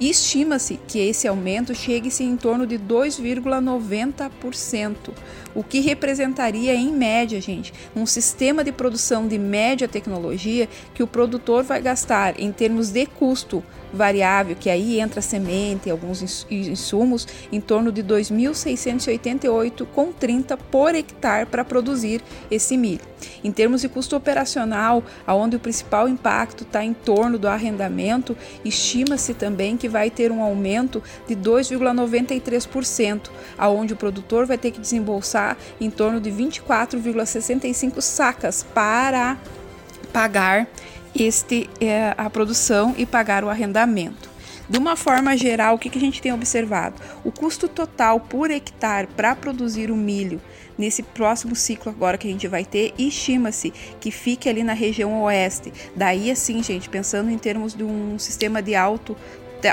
Estima-se que esse aumento chegue-se em torno de 2,90%, o que representaria em média, gente, um sistema de produção de média tecnologia que o produtor vai gastar em termos de custo variável, que aí entra semente e alguns insumos, em torno de 2.688,30 por hectare para produzir esse milho. Em termos de custo operacional, aonde o principal impacto está em torno do arrendamento, estima-se também que vai ter um aumento de 2,93%, aonde o produtor vai ter que desembolsar em torno de 24,65 sacas para pagar este é, a produção e pagar o arrendamento. De uma forma geral, o que, que a gente tem observado? O custo total por hectare para produzir o milho nesse próximo ciclo agora que a gente vai ter, estima-se que fique ali na região oeste. Daí, assim, gente, pensando em termos de um sistema de alto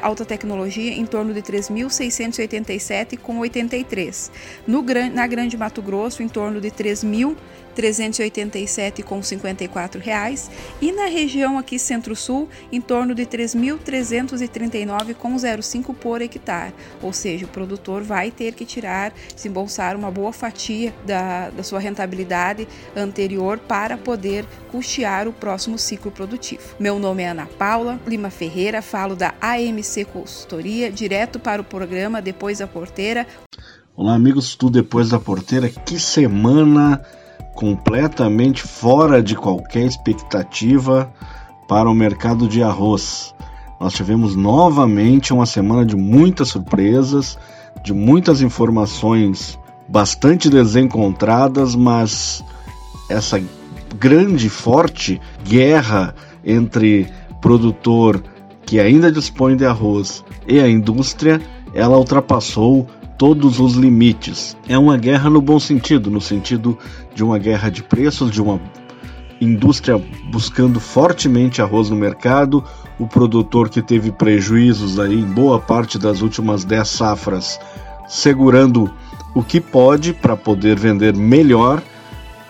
alta tecnologia em torno de 3.687,83. No, na Grande Mato Grosso, em torno de 3.000 387,54 reais e na região aqui Centro-Sul em torno de 3.339,05 por hectare. Ou seja, o produtor vai ter que tirar, desembolsar uma boa fatia da, da sua rentabilidade anterior para poder custear o próximo ciclo produtivo. Meu nome é Ana Paula Lima Ferreira, falo da AMC Consultoria, direto para o programa Depois da Porteira. Olá, amigos do Depois da Porteira. Que semana completamente fora de qualquer expectativa para o mercado de arroz. Nós tivemos novamente uma semana de muitas surpresas, de muitas informações bastante desencontradas, mas essa grande, forte guerra entre produtor que ainda dispõe de arroz e a indústria, ela ultrapassou todos os limites. É uma guerra no bom sentido, no sentido de uma guerra de preços, de uma indústria buscando fortemente arroz no mercado, o produtor que teve prejuízos aí em boa parte das últimas 10 safras, segurando o que pode para poder vender melhor.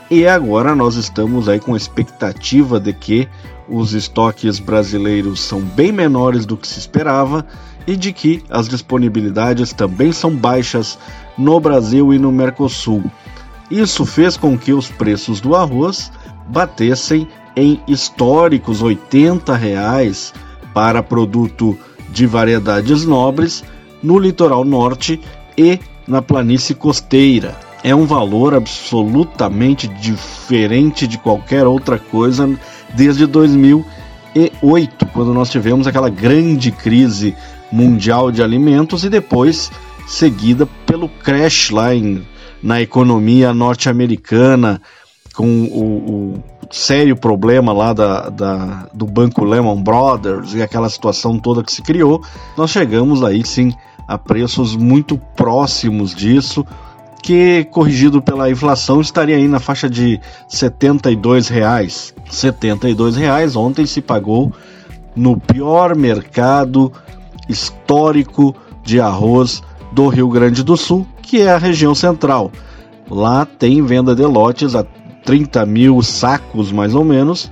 E agora nós estamos aí com a expectativa de que os estoques brasileiros são bem menores do que se esperava e de que as disponibilidades também são baixas no Brasil e no Mercosul. Isso fez com que os preços do arroz batessem em históricos 80 reais para produto de variedades nobres no litoral norte e na planície costeira. É um valor absolutamente diferente de qualquer outra coisa desde 2008, quando nós tivemos aquela grande crise mundial de alimentos e depois seguida pelo crash lá em, na economia norte-americana, com o, o, sério problema lá da, da, do banco Lehman Brothers e aquela situação toda que se criou, nós chegamos aí sim a preços muito próximos disso, que corrigido pela inflação estaria aí na faixa de 72 reais. 72 reais ontem se pagou no pior mercado histórico de arroz do Rio Grande do Sul, que é a região central. Lá tem venda de lotes a 30 mil sacos mais ou menos,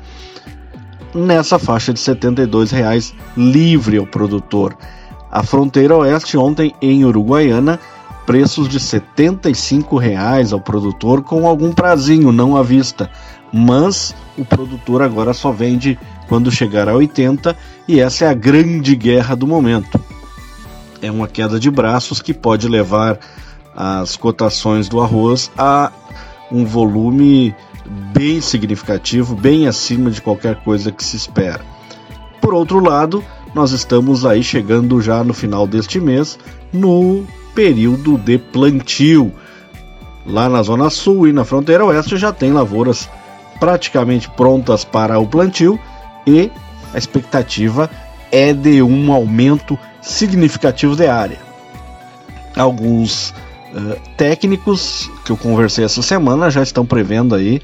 nessa faixa de 72 reais livre ao produtor. A fronteira oeste ontem em Uruguaiana preços de 75 reais ao produtor com algum prazinho, não à vista. Mas o produtor agora só vende quando chegar a 80 e essa é a grande guerra do momento. É uma queda de braços que pode levar as cotações do arroz a um volume bem significativo, bem acima de qualquer coisa que se espera. Por outro lado, nós estamos aí chegando já no final deste mês no período de plantio. Lá na Zona Sul e na fronteira oeste já tem lavouras praticamente prontas para o plantio e a expectativa é de um aumento significativo de área. Alguns uh, técnicos que eu conversei essa semana já estão prevendo aí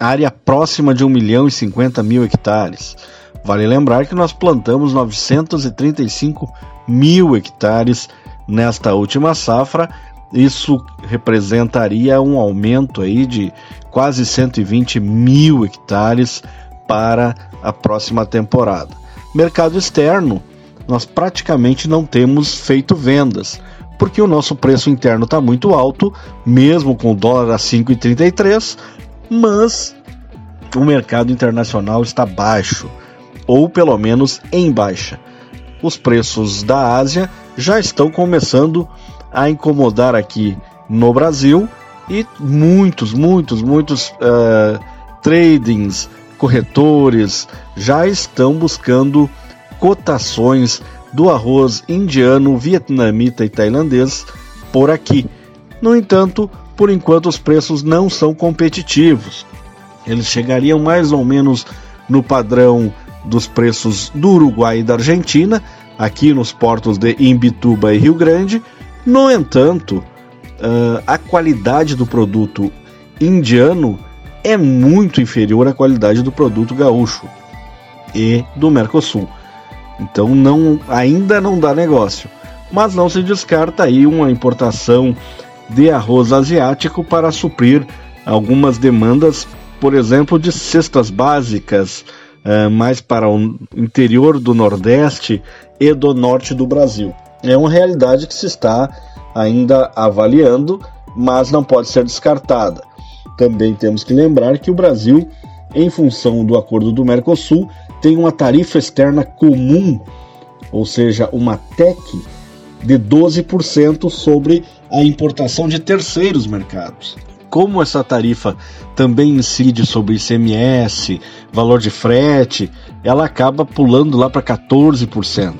área próxima de 1 milhão e 50 mil hectares. Vale lembrar que nós plantamos 935 mil hectares nesta última safra. Isso representaria um aumento aí de quase 120 mil hectares para a próxima temporada. Mercado externo, nós praticamente não temos feito vendas, porque o nosso preço interno está muito alto, mesmo com o dólar a 5,33, mas o mercado internacional está baixo, ou pelo menos em baixa. Os preços da Ásia já estão começando a incomodar aqui no Brasil e muitos, muitos, muitos uh, tradings, corretores já estão buscando cotações do arroz indiano, vietnamita e tailandês por aqui. No entanto, por enquanto os preços não são competitivos. Eles chegariam mais ou menos no padrão dos preços do Uruguai e da Argentina, aqui nos portos de Imbituba e Rio Grande. No entanto, uh, a qualidade do produto indiano é muito inferior à qualidade do produto gaúcho e do Mercosul. Então não, ainda não dá negócio. Mas não se descarta aí uma importação de arroz asiático para suprir algumas demandas, por exemplo, de cestas básicas, uh, mais para o interior do Nordeste e do Norte do Brasil. É uma realidade que se está ainda avaliando, mas não pode ser descartada. Também temos que lembrar que o Brasil, em função do acordo do Mercosul, tem uma tarifa externa comum, ou seja, uma TEC de 12% sobre a importação de terceiros mercados. Como essa tarifa também incide sobre ICMS, valor de frete, ela acaba pulando lá para 14%.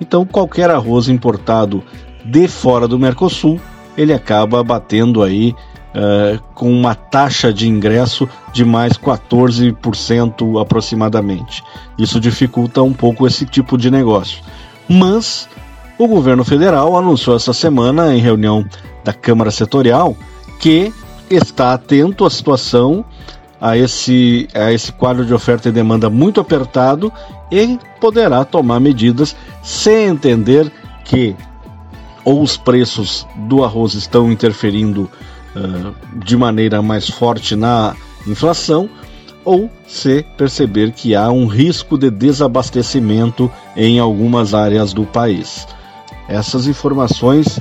Então, qualquer arroz importado de fora do Mercosul, ele acaba batendo aí uh, com uma taxa de ingresso de mais 14% aproximadamente. Isso dificulta um pouco esse tipo de negócio. Mas o governo federal anunciou essa semana, em reunião da Câmara Setorial, que está atento à situação, a esse, a esse quadro de oferta e demanda muito apertado e poderá tomar medidas sem entender que ou os preços do arroz estão interferindo uh, de maneira mais forte na inflação, ou se perceber que há um risco de desabastecimento em algumas áreas do país. Essas informações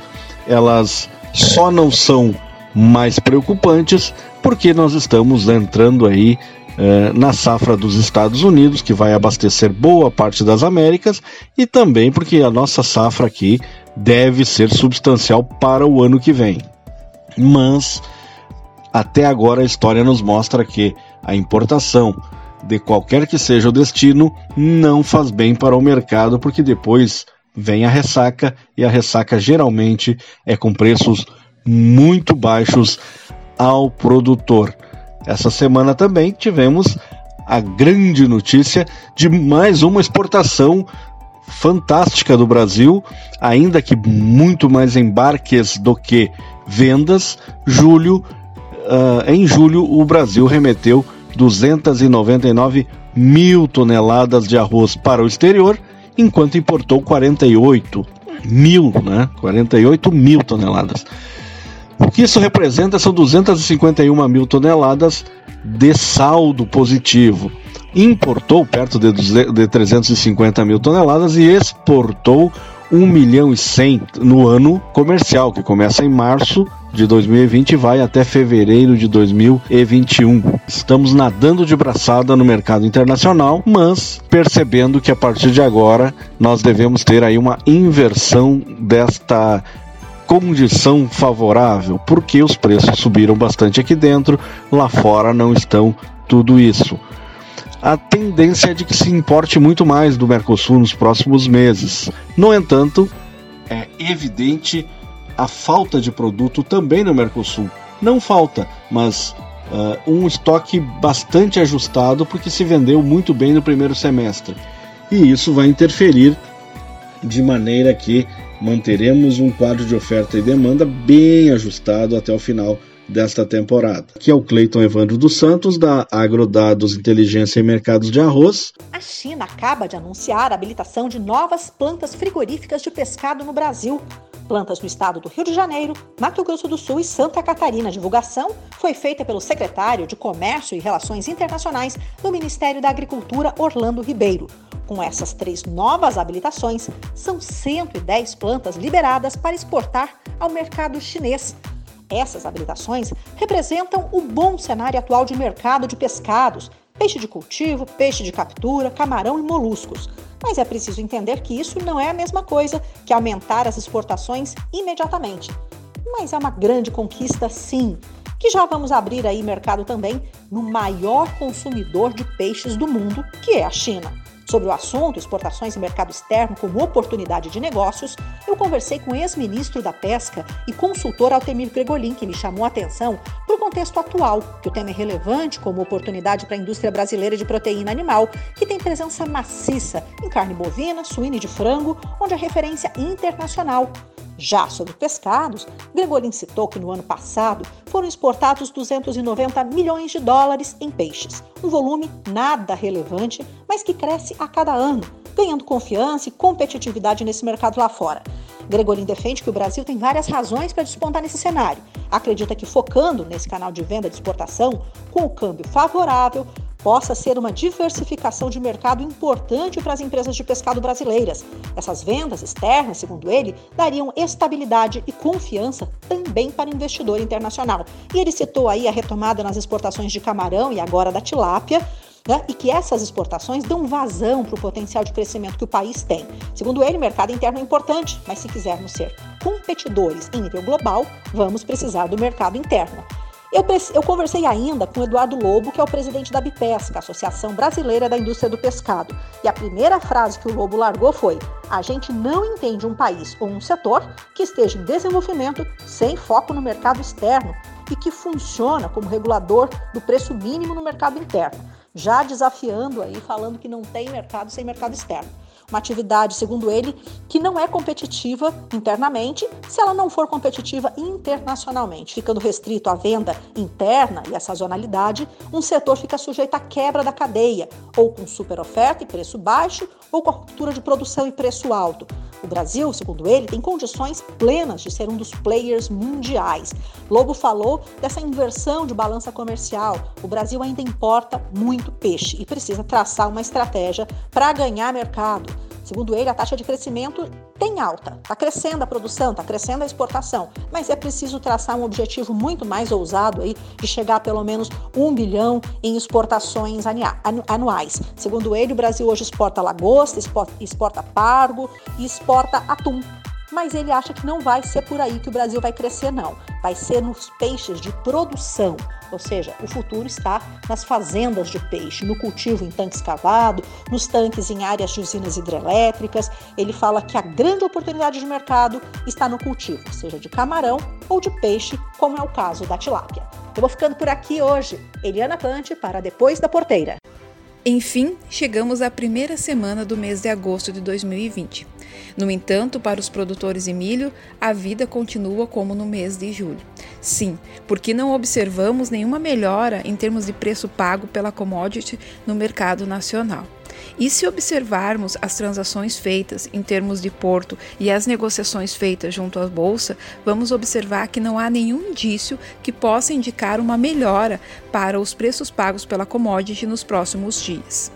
elas só não são mais preocupantes porque nós estamos entrando aí eh, na safra dos Estados Unidos, que vai abastecer boa parte das Américas, e também porque a nossa safra aqui deve ser substancial para o ano que vem. Mas até agora a história nos mostra que a importação de qualquer que seja o destino não faz bem para o mercado, porque depois vem a ressaca e a ressaca geralmente é com preços muito baixos ao produtor. Essa semana também tivemos a grande notícia de mais uma exportação fantástica do Brasil, ainda que muito mais embarques do que vendas, julho, uh, em julho o Brasil remeteu 299 mil toneladas de arroz para o exterior, enquanto importou 48 mil, né? 48 mil toneladas. O que isso representa são 251 mil toneladas de saldo positivo. Importou perto de, de 350 mil toneladas e exportou 1 milhão e 100 no ano comercial, que começa em março de 2020 e vai até fevereiro de 2021. Estamos nadando de braçada no mercado internacional, mas percebendo que a partir de agora nós devemos ter aí uma inversão desta condição favorável, porque os preços subiram bastante aqui dentro, lá fora não estão tudo isso a tendência é de que se importe muito mais do Mercosul nos próximos meses. No entanto, é evidente a falta de produto também no Mercosul. Não falta, mas uh, um estoque bastante ajustado porque se vendeu muito bem no primeiro semestre. E isso vai interferir de maneira que manteremos um quadro de oferta e demanda bem ajustado até o final desta temporada, que é o Cleiton Evandro dos Santos, da Agrodados Inteligência e Mercados de Arroz. A China acaba de anunciar a habilitação de novas plantas frigoríficas de pescado no Brasil. Plantas no estado do Rio de Janeiro, Mato Grosso do Sul e Santa Catarina. A divulgação foi feita pelo secretário de Comércio e Relações Internacionais do Ministério da Agricultura, Orlando Ribeiro. Com essas três novas habilitações, são 110 plantas liberadas para exportar ao mercado chinês, essas habilitações representam o bom cenário atual de mercado de pescados, peixe de cultivo, peixe de captura, camarão e moluscos. Mas é preciso entender que isso não é a mesma coisa que aumentar as exportações imediatamente. Mas é uma grande conquista, sim, que já vamos abrir aí mercado também no maior consumidor de peixes do mundo, que é a China. Sobre o assunto, exportações e mercado externo como oportunidade de negócios, eu conversei com o ex-ministro da Pesca e consultor Altemir Gregolin, que me chamou a atenção para o contexto atual, que o tema é relevante como oportunidade para a indústria brasileira de proteína animal, que tem presença maciça em carne bovina, suína e de frango, onde é referência internacional. Já sobre pescados, Gregolin citou que no ano passado foram exportados 290 milhões de dólares em peixes, um volume nada relevante, mas que cresce a cada ano, ganhando confiança e competitividade nesse mercado lá fora. Gregolin defende que o Brasil tem várias razões para despontar nesse cenário. Acredita que focando nesse canal de venda de exportação, com o câmbio favorável, possa ser uma diversificação de mercado importante para as empresas de pescado brasileiras. Essas vendas externas, segundo ele, dariam estabilidade e confiança também para o investidor internacional. E ele citou aí a retomada nas exportações de camarão e agora da tilápia, né, e que essas exportações dão vazão para o potencial de crescimento que o país tem. Segundo ele, o mercado interno é importante, mas se quisermos ser competidores em nível global, vamos precisar do mercado interno. Eu, eu, conversei ainda com Eduardo Lobo, que é o presidente da Bipesca, Associação Brasileira da Indústria do Pescado. E a primeira frase que o Lobo largou foi: A gente não entende um país ou um setor que esteja em desenvolvimento sem foco no mercado externo e que funciona como regulador do preço mínimo no mercado interno. Já desafiando aí, falando que não tem mercado sem mercado externo uma atividade, segundo ele, que não é competitiva internamente se ela não for competitiva internacionalmente. Ficando restrito à venda interna e à sazonalidade, um setor fica sujeito à quebra da cadeia, ou com super oferta e preço baixo, ou com a ruptura de produção e preço alto. O Brasil, segundo ele, tem condições plenas de ser um dos players mundiais. Lobo falou dessa inversão de balança comercial. O Brasil ainda importa muito peixe e precisa traçar uma estratégia para ganhar mercado. Segundo ele, a taxa de crescimento tem alta, está crescendo a produção, está crescendo a exportação, mas é preciso traçar um objetivo muito mais ousado aí de chegar a pelo menos um bilhão em exportações anuais. Segundo ele, o Brasil hoje exporta lagosta, exporta, exporta pargo e exporta atum mas ele acha que não vai ser por aí que o Brasil vai crescer, não. Vai ser nos peixes de produção, ou seja, o futuro está nas fazendas de peixe, no cultivo em tanque escavado, nos tanques em áreas de usinas hidrelétricas. Ele fala que a grande oportunidade de mercado está no cultivo, seja de camarão ou de peixe, como é o caso da tilápia. Eu vou ficando por aqui hoje. Eliana Pante para Depois da Porteira. Enfim, chegamos à primeira semana do mês de agosto de 2020. No entanto, para os produtores de milho, a vida continua como no mês de julho. Sim, porque não observamos nenhuma melhora em termos de preço pago pela commodity no mercado nacional. E se observarmos as transações feitas em termos de porto e as negociações feitas junto à bolsa, vamos observar que não há nenhum indício que possa indicar uma melhora para os preços pagos pela commodity nos próximos dias.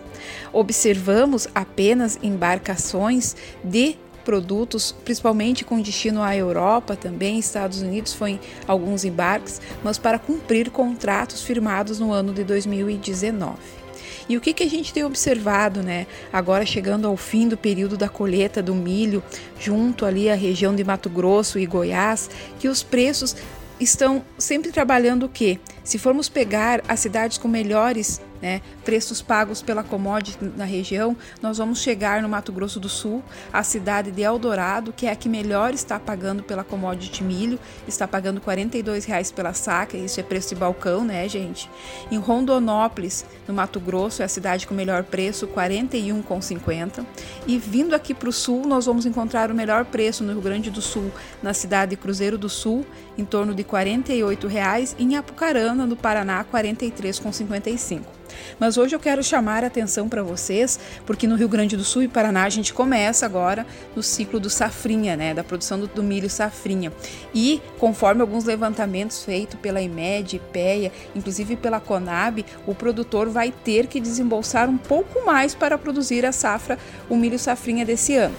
Observamos apenas embarcações de produtos, principalmente com destino à Europa também, Estados Unidos foi alguns embarques, mas para cumprir contratos firmados no ano de 2019. E o que, que a gente tem observado, né? Agora chegando ao fim do período da colheita do milho, junto ali à região de Mato Grosso e Goiás, que os preços estão sempre trabalhando o quê? Se formos pegar as cidades com melhores né, preços pagos pela commodity na região, nós vamos chegar no Mato Grosso do Sul, a cidade de Eldorado, que é a que melhor está pagando pela commodity milho, está pagando R$ 42,00 pela saca, isso é preço de balcão, né, gente? Em Rondonópolis, no Mato Grosso, é a cidade com melhor preço, R$ 41,50. E vindo aqui para o sul, nós vamos encontrar o melhor preço no Rio Grande do Sul, na cidade de Cruzeiro do Sul, em torno de R$ 48,00, e em Apucarana, no Paraná, R$ 43,55. Mas hoje eu quero chamar a atenção para vocês, porque no Rio Grande do Sul e Paraná a gente começa agora no ciclo do safrinha, né, da produção do, do milho safrinha. E conforme alguns levantamentos feitos pela IMED, IPEA, inclusive pela Conab, o produtor vai ter que desembolsar um pouco mais para produzir a safra, o milho safrinha desse ano.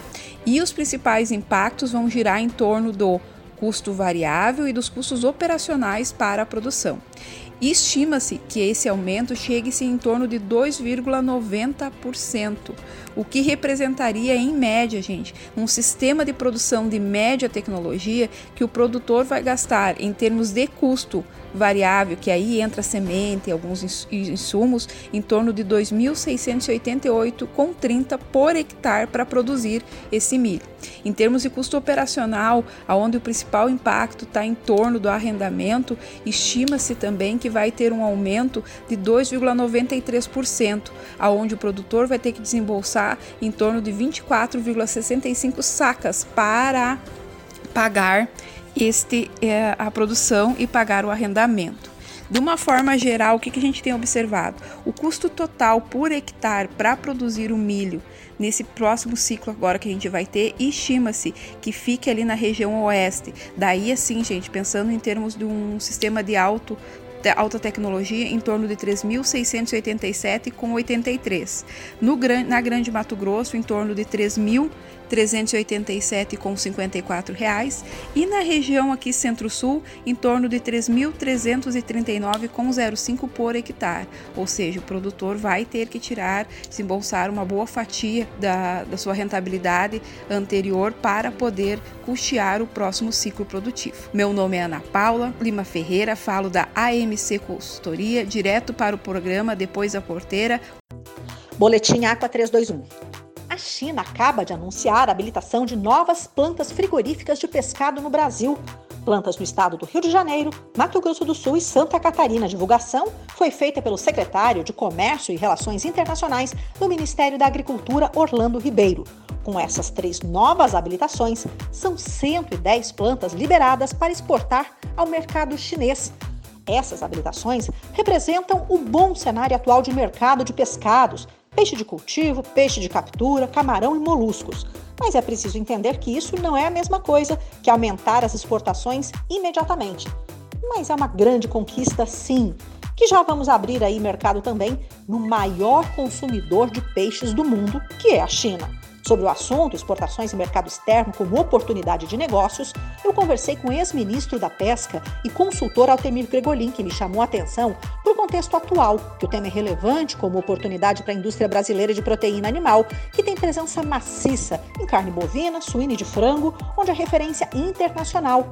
E os principais impactos vão girar em torno do custo variável e dos custos operacionais para a produção. Estima-se que esse aumento chegue-se em torno de 2,90%, o que representaria, em média, gente, um sistema de produção de média tecnologia que o produtor vai gastar em termos de custo variável, que aí entra semente e alguns insumos, em torno de 2.688,30 por hectare para produzir esse milho. Em termos de custo operacional, aonde o principal impacto está em torno do arrendamento, estima-se também que vai ter um aumento de 2,93%, aonde o produtor vai ter que desembolsar em torno de 24,65 sacas para pagar este, é, a produção e pagar o arrendamento. De uma forma geral, o que, que a gente tem observado? O custo total por hectare para produzir o milho nesse próximo ciclo agora que a gente vai ter, estima-se que fique ali na região oeste. Daí, assim, gente, pensando em termos de um sistema de alto alta tecnologia em torno de 3.687,83. No, na Grande Mato Grosso, em torno de 3.000 387,54 reais e na região aqui Centro-Sul em torno de 3.339,05 por hectare. Ou seja, o produtor vai ter que tirar, desembolsar uma boa fatia da, da sua rentabilidade anterior para poder custear o próximo ciclo produtivo. Meu nome é Ana Paula Lima Ferreira, falo da AMC Consultoria, direto para o programa Depois da Porteira. Boletim Aqua 321. A China acaba de anunciar a habilitação de novas plantas frigoríficas de pescado no Brasil. Plantas no estado do Rio de Janeiro, Mato Grosso do Sul e Santa Catarina. A divulgação foi feita pelo secretário de Comércio e Relações Internacionais do Ministério da Agricultura, Orlando Ribeiro. Com essas três novas habilitações, são 110 plantas liberadas para exportar ao mercado chinês. Essas habilitações representam o bom cenário atual de mercado de pescados, peixe de cultivo, peixe de captura, camarão e moluscos. Mas é preciso entender que isso não é a mesma coisa que aumentar as exportações imediatamente. Mas é uma grande conquista, sim, que já vamos abrir aí mercado também no maior consumidor de peixes do mundo, que é a China. Sobre o assunto exportações e mercado externo como oportunidade de negócios, eu conversei com o ex-ministro da Pesca e consultor Altemir Gregolin, que me chamou a atenção para o contexto atual, que o tema é relevante como oportunidade para a indústria brasileira de proteína animal, que tem presença maciça em carne bovina, suína e de frango, onde é referência internacional.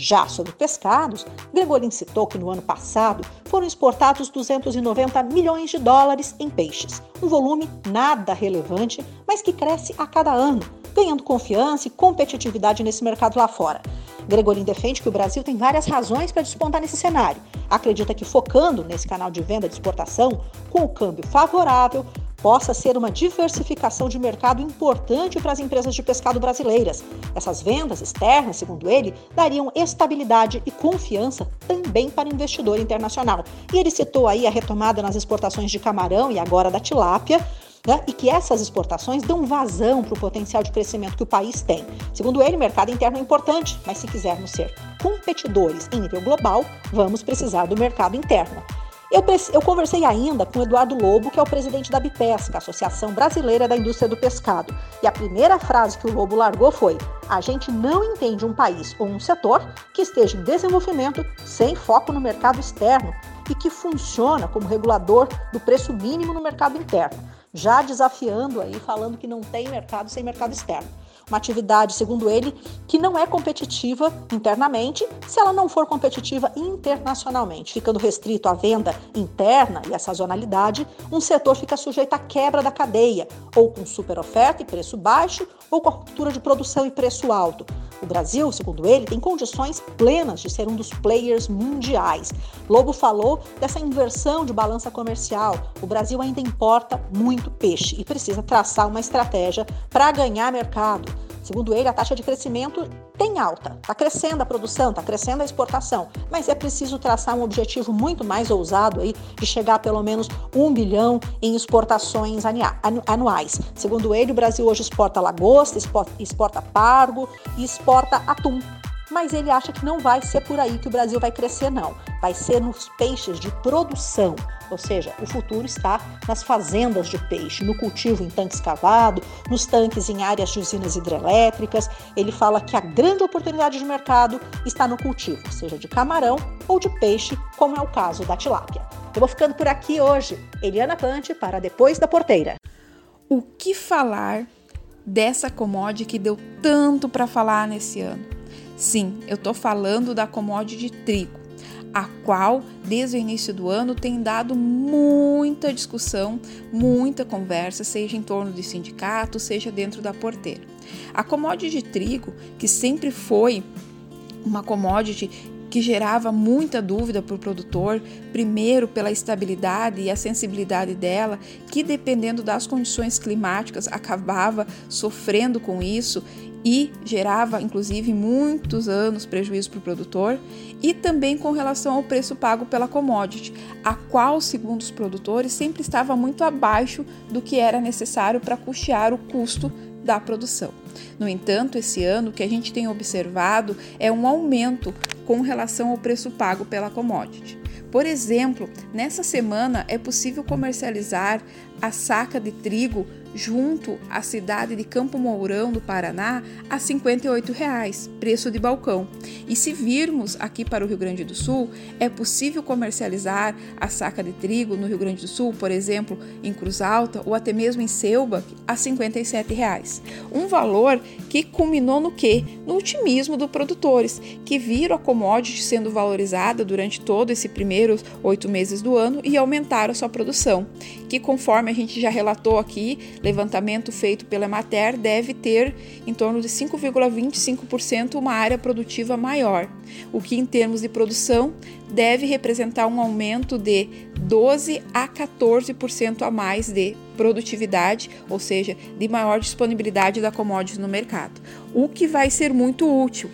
Já sobre pescados, Gregolin citou que no ano passado foram exportados 290 milhões de dólares em peixes, um volume nada relevante, mas que cresce a cada ano, ganhando confiança e competitividade nesse mercado lá fora. Gregolin defende que o Brasil tem várias razões para despontar nesse cenário. Acredita que focando nesse canal de venda de exportação, com o câmbio favorável, possa ser uma diversificação de mercado importante para as empresas de pescado brasileiras. Essas vendas externas, segundo ele, dariam estabilidade e confiança também para o investidor internacional. E ele citou aí a retomada nas exportações de camarão e agora da tilápia, né, e que essas exportações dão vazão para o potencial de crescimento que o país tem. Segundo ele, o mercado interno é importante, mas se quisermos ser competidores em nível global, vamos precisar do mercado interno. Eu, eu, conversei ainda com Eduardo Lobo, que é o presidente da Bipesca, Associação Brasileira da Indústria do Pescado. E a primeira frase que o Lobo largou foi: A gente não entende um país ou um setor que esteja em desenvolvimento sem foco no mercado externo e que funciona como regulador do preço mínimo no mercado interno já desafiando aí, falando que não tem mercado sem mercado externo. Uma atividade, segundo ele, que não é competitiva internamente se ela não for competitiva internacionalmente. Ficando restrito à venda interna e à sazonalidade, um setor fica sujeito à quebra da cadeia, ou com super oferta e preço baixo, ou com a ruptura de produção e preço alto. O Brasil, segundo ele, tem condições plenas de ser um dos players mundiais. Lobo falou dessa inversão de balança comercial. O Brasil ainda importa muito peixe e precisa traçar uma estratégia para ganhar mercado. Segundo ele, a taxa de crescimento tem alta, está crescendo a produção, está crescendo a exportação, mas é preciso traçar um objetivo muito mais ousado aí de chegar a pelo menos um bilhão em exportações anuais. Segundo ele, o Brasil hoje exporta lagosta, exporta, exporta pargo e exporta atum mas ele acha que não vai ser por aí que o Brasil vai crescer, não. Vai ser nos peixes de produção, ou seja, o futuro está nas fazendas de peixe, no cultivo em tanque escavado, nos tanques em áreas de usinas hidrelétricas. Ele fala que a grande oportunidade de mercado está no cultivo, seja de camarão ou de peixe, como é o caso da tilápia. Eu vou ficando por aqui hoje. Eliana Pante para Depois da Porteira. O que falar dessa commodity que deu tanto para falar nesse ano? Sim, eu estou falando da commodity de trigo, a qual, desde o início do ano, tem dado muita discussão, muita conversa, seja em torno de sindicato, seja dentro da porteira. A commodity de trigo, que sempre foi uma commodity que gerava muita dúvida para o produtor, primeiro pela estabilidade e a sensibilidade dela, que dependendo das condições climáticas acabava sofrendo com isso e gerava, inclusive, muitos anos prejuízo para o produtor, e também com relação ao preço pago pela commodity, a qual, segundo os produtores, sempre estava muito abaixo do que era necessário para custear o custo da produção. No entanto, esse ano o que a gente tem observado é um aumento com relação ao preço pago pela commodity. Por exemplo, nessa semana é possível comercializar a saca de trigo junto à cidade de Campo Mourão, do Paraná, a 58 reais, preço de balcão. E se virmos aqui para o Rio Grande do Sul, é possível comercializar a saca de trigo no Rio Grande do Sul, por exemplo, em Cruz Alta ou até mesmo em Selba, a 57 reais. Um valor que culminou no quê? No otimismo dos produtores, que viram a commodity sendo valorizada durante todo esse primeiros oito meses do ano e aumentaram a sua produção, que conforme a gente já relatou aqui, levantamento feito pela Emater deve ter em torno de 5,25% uma área produtiva maior, o que em termos de produção deve representar um aumento de 12 a 14% a mais de produtividade, ou seja, de maior disponibilidade da commodity no mercado, o que vai ser muito útil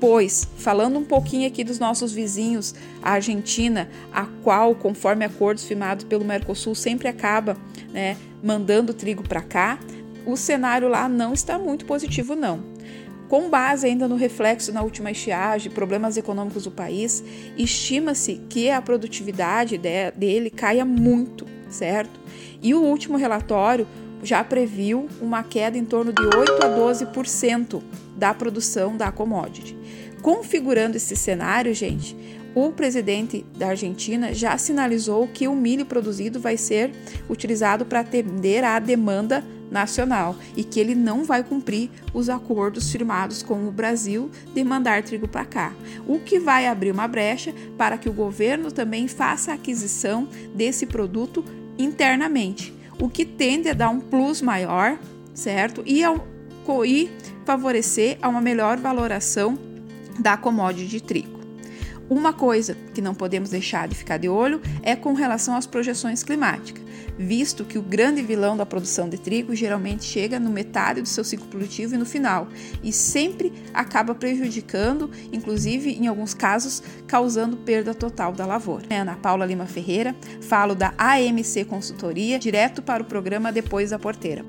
Pois, falando um pouquinho aqui dos nossos vizinhos, a Argentina, a qual, conforme acordos firmados pelo Mercosul, sempre acaba né, mandando trigo para cá, o cenário lá não está muito positivo, não. Com base ainda no reflexo na última estiagem, problemas econômicos do país, estima-se que a produtividade dele caia muito, certo? E o último relatório já previu uma queda em torno de 8 a 12% da produção da commodity. Configurando esse cenário, gente, o presidente da Argentina já sinalizou que o milho produzido vai ser utilizado para atender à demanda nacional e que ele não vai cumprir os acordos firmados com o Brasil de mandar trigo para cá, o que vai abrir uma brecha para que o governo também faça a aquisição desse produto internamente, o que tende a dar um plus maior, certo? E, ao, e favorecer a uma melhor valoração da commodity de trigo. Uma coisa que não podemos deixar de ficar de olho é com relação às projeções climáticas. Visto que o grande vilão da produção de trigo geralmente chega no metade do seu ciclo produtivo e no final, e sempre acaba prejudicando, inclusive em alguns casos, causando perda total da lavoura. Ana Paula Lima Ferreira, falo da AMC Consultoria, direto para o programa Depois da Porteira.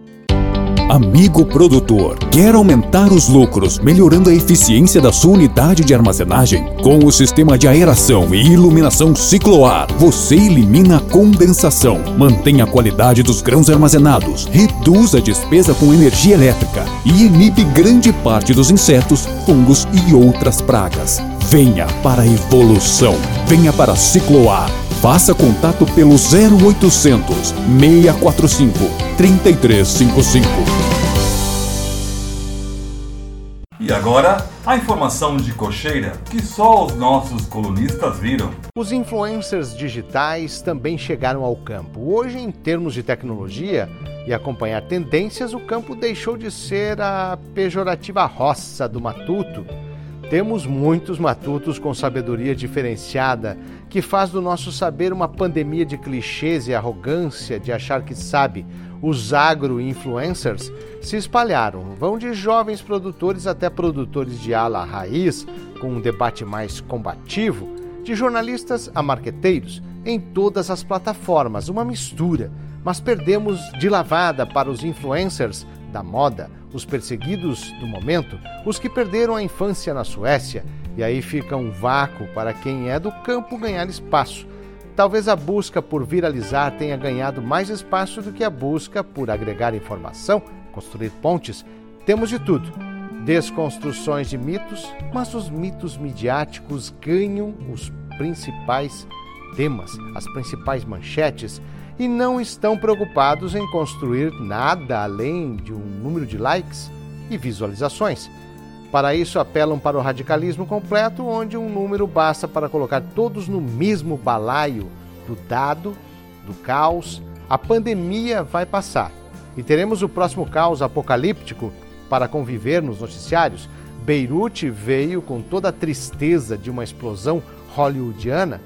Amigo produtor, quer aumentar os lucros melhorando a eficiência da sua unidade de armazenagem? Com o sistema de aeração e iluminação Cicloar, você elimina a condensação, mantém a qualidade dos grãos armazenados, reduz a despesa com energia elétrica e inibe grande parte dos insetos, fungos e outras pragas. Venha para a evolução. Venha para Cicloar. Faça contato pelo 0800 645 3355. E agora, a informação de cocheira que só os nossos colunistas viram. Os influencers digitais também chegaram ao campo. Hoje, em termos de tecnologia e acompanhar tendências, o campo deixou de ser a pejorativa roça do matuto. Temos muitos matutos com sabedoria diferenciada que faz do nosso saber uma pandemia de clichês e arrogância de achar que sabe. Os agro-influencers se espalharam, vão de jovens produtores até produtores de ala raiz, com um debate mais combativo, de jornalistas a marqueteiros, em todas as plataformas, uma mistura. Mas perdemos de lavada para os influencers da moda, os perseguidos do momento, os que perderam a infância na Suécia e aí fica um vácuo para quem é do campo ganhar espaço. Talvez a busca por viralizar tenha ganhado mais espaço do que a busca por agregar informação, construir pontes. Temos de tudo. Desconstruções de mitos, mas os mitos midiáticos ganham os principais temas, as principais manchetes e não estão preocupados em construir nada além de um número de likes e visualizações. Para isso, apelam para o radicalismo completo, onde um número basta para colocar todos no mesmo balaio do dado, do caos. A pandemia vai passar e teremos o próximo caos apocalíptico para conviver nos noticiários. Beirute veio com toda a tristeza de uma explosão hollywoodiana,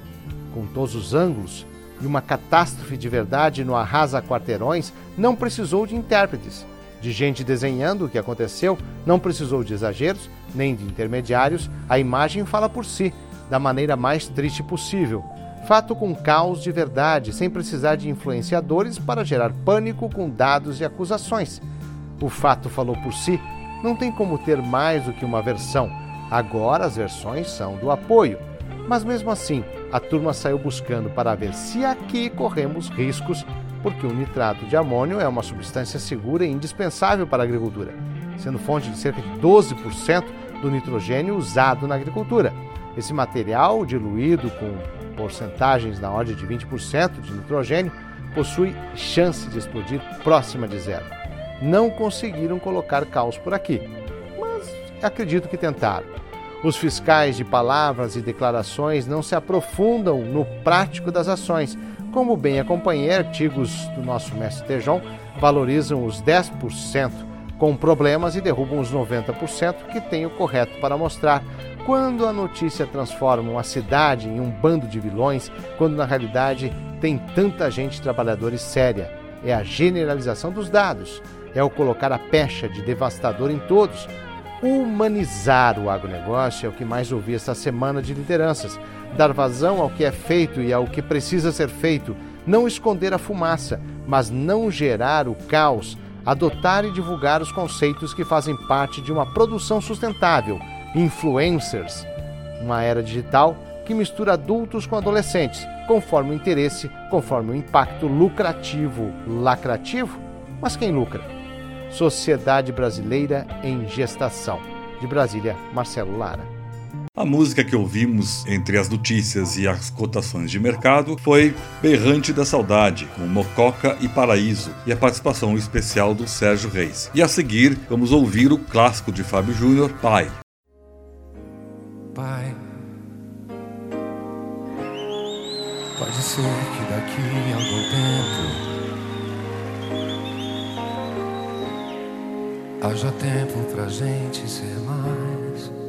com todos os ângulos, e uma catástrofe de verdade no arrasa quarteirões, não precisou de intérpretes de gente desenhando o que aconteceu, não precisou de exageros nem de intermediários, a imagem fala por si, da maneira mais triste possível. Fato com caos de verdade, sem precisar de influenciadores para gerar pânico com dados e acusações. O fato falou por si, não tem como ter mais do que uma versão. Agora as versões são do apoio. Mas mesmo assim, a turma saiu buscando para ver se aqui corremos riscos porque o nitrato de amônio é uma substância segura e indispensável para a agricultura, sendo fonte de cerca de 12% do nitrogênio usado na agricultura. Esse material, diluído com porcentagens na ordem de 20% de nitrogênio, possui chance de explodir próxima de zero. Não conseguiram colocar caos por aqui, mas acredito que tentaram. Os fiscais de palavras e declarações não se aprofundam no prático das ações, como bem acompanhei, artigos do nosso mestre Tejon valorizam os 10% com problemas e derrubam os 90% que tem o correto para mostrar. Quando a notícia transforma uma cidade em um bando de vilões, quando na realidade tem tanta gente trabalhadora e séria, é a generalização dos dados, é o colocar a pecha de devastador em todos. Humanizar o agronegócio é o que mais ouvi esta semana de lideranças. Dar vazão ao que é feito e ao que precisa ser feito, não esconder a fumaça, mas não gerar o caos, adotar e divulgar os conceitos que fazem parte de uma produção sustentável, influencers, uma era digital que mistura adultos com adolescentes, conforme o interesse, conforme o impacto lucrativo, lacrativo, mas quem lucra? Sociedade Brasileira em Gestação. De Brasília, Marcelo Lara. A música que ouvimos entre as notícias e as cotações de mercado foi Berrante da Saudade, com Mococa e Paraíso, e a participação especial do Sérgio Reis. E a seguir, vamos ouvir o clássico de Fábio Júnior, Pai. Pai, pode ser que daqui a haja tempo pra gente ser mais.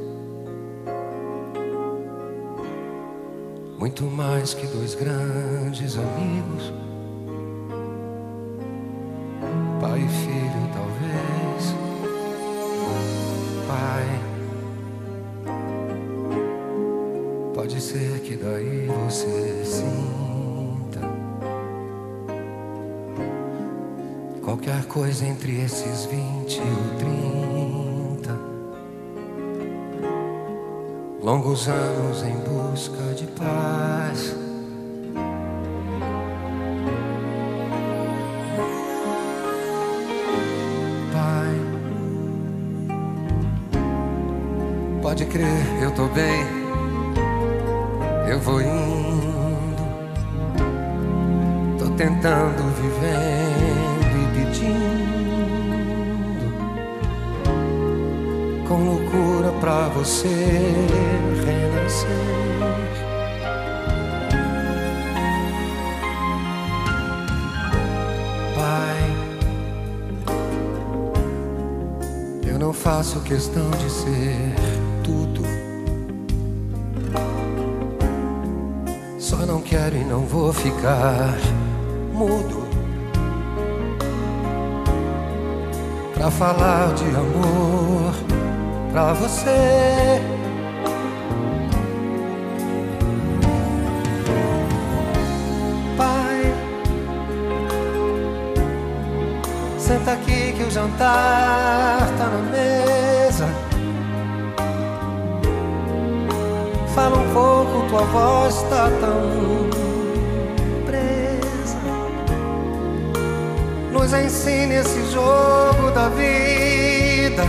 muito mais que dois grandes amigos. e filho, talvez. Pai, pode ser que daí você sinta qualquer coisa entre esses vinte e trinta. Longos anos em busca de paz. Pai, pode crer, eu tô bem. Eu vou indo, tô tentando, vivendo pedindo com loucura pra você renascer. Pai, eu não faço questão de ser tudo. Só não quero e não vou ficar mudo pra falar de amor pra você. Pai, senta aqui que o jantar tá na mesa. Fala um pouco, tua voz tá tão Nos ensine esse jogo da vida.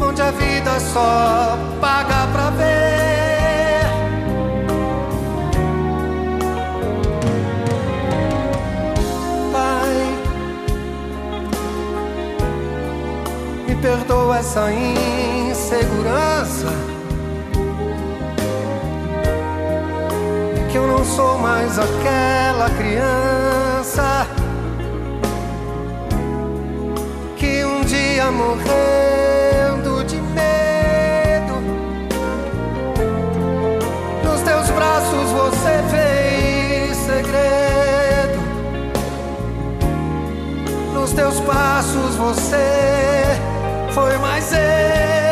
Onde a vida só paga pra ver. Pai, me perdoa essa insegurança. Que eu não sou mais aquela criança que um dia morrendo de medo nos teus braços você fez segredo. Nos teus passos você foi mais eu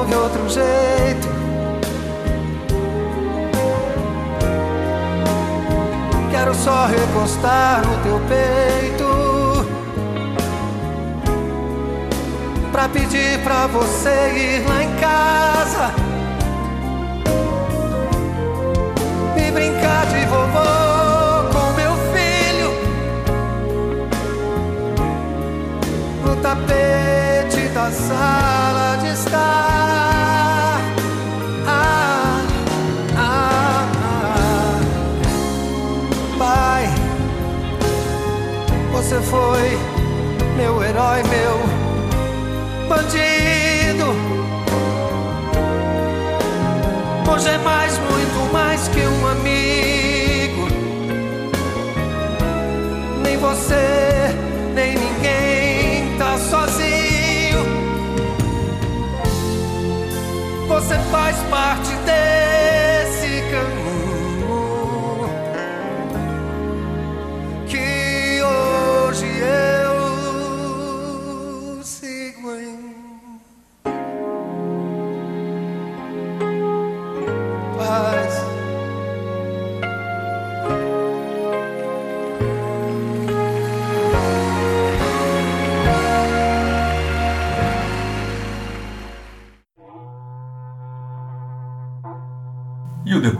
houve outro jeito. Quero só recostar no teu peito Pra pedir pra você ir lá em casa E brincar de vovô com meu filho No tapete da sala de estar Ah, ah, ah. Pai, você foi meu herói, meu bandido. Hoje é mais, muito faz parte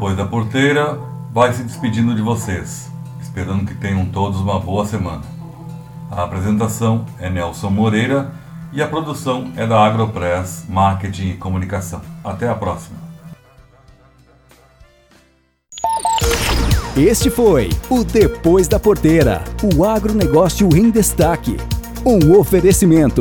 Depois da Porteira vai se despedindo de vocês, esperando que tenham todos uma boa semana. A apresentação é Nelson Moreira e a produção é da Agropress Marketing e Comunicação. Até a próxima. Este foi o Depois da Porteira, o agronegócio em destaque. Um oferecimento.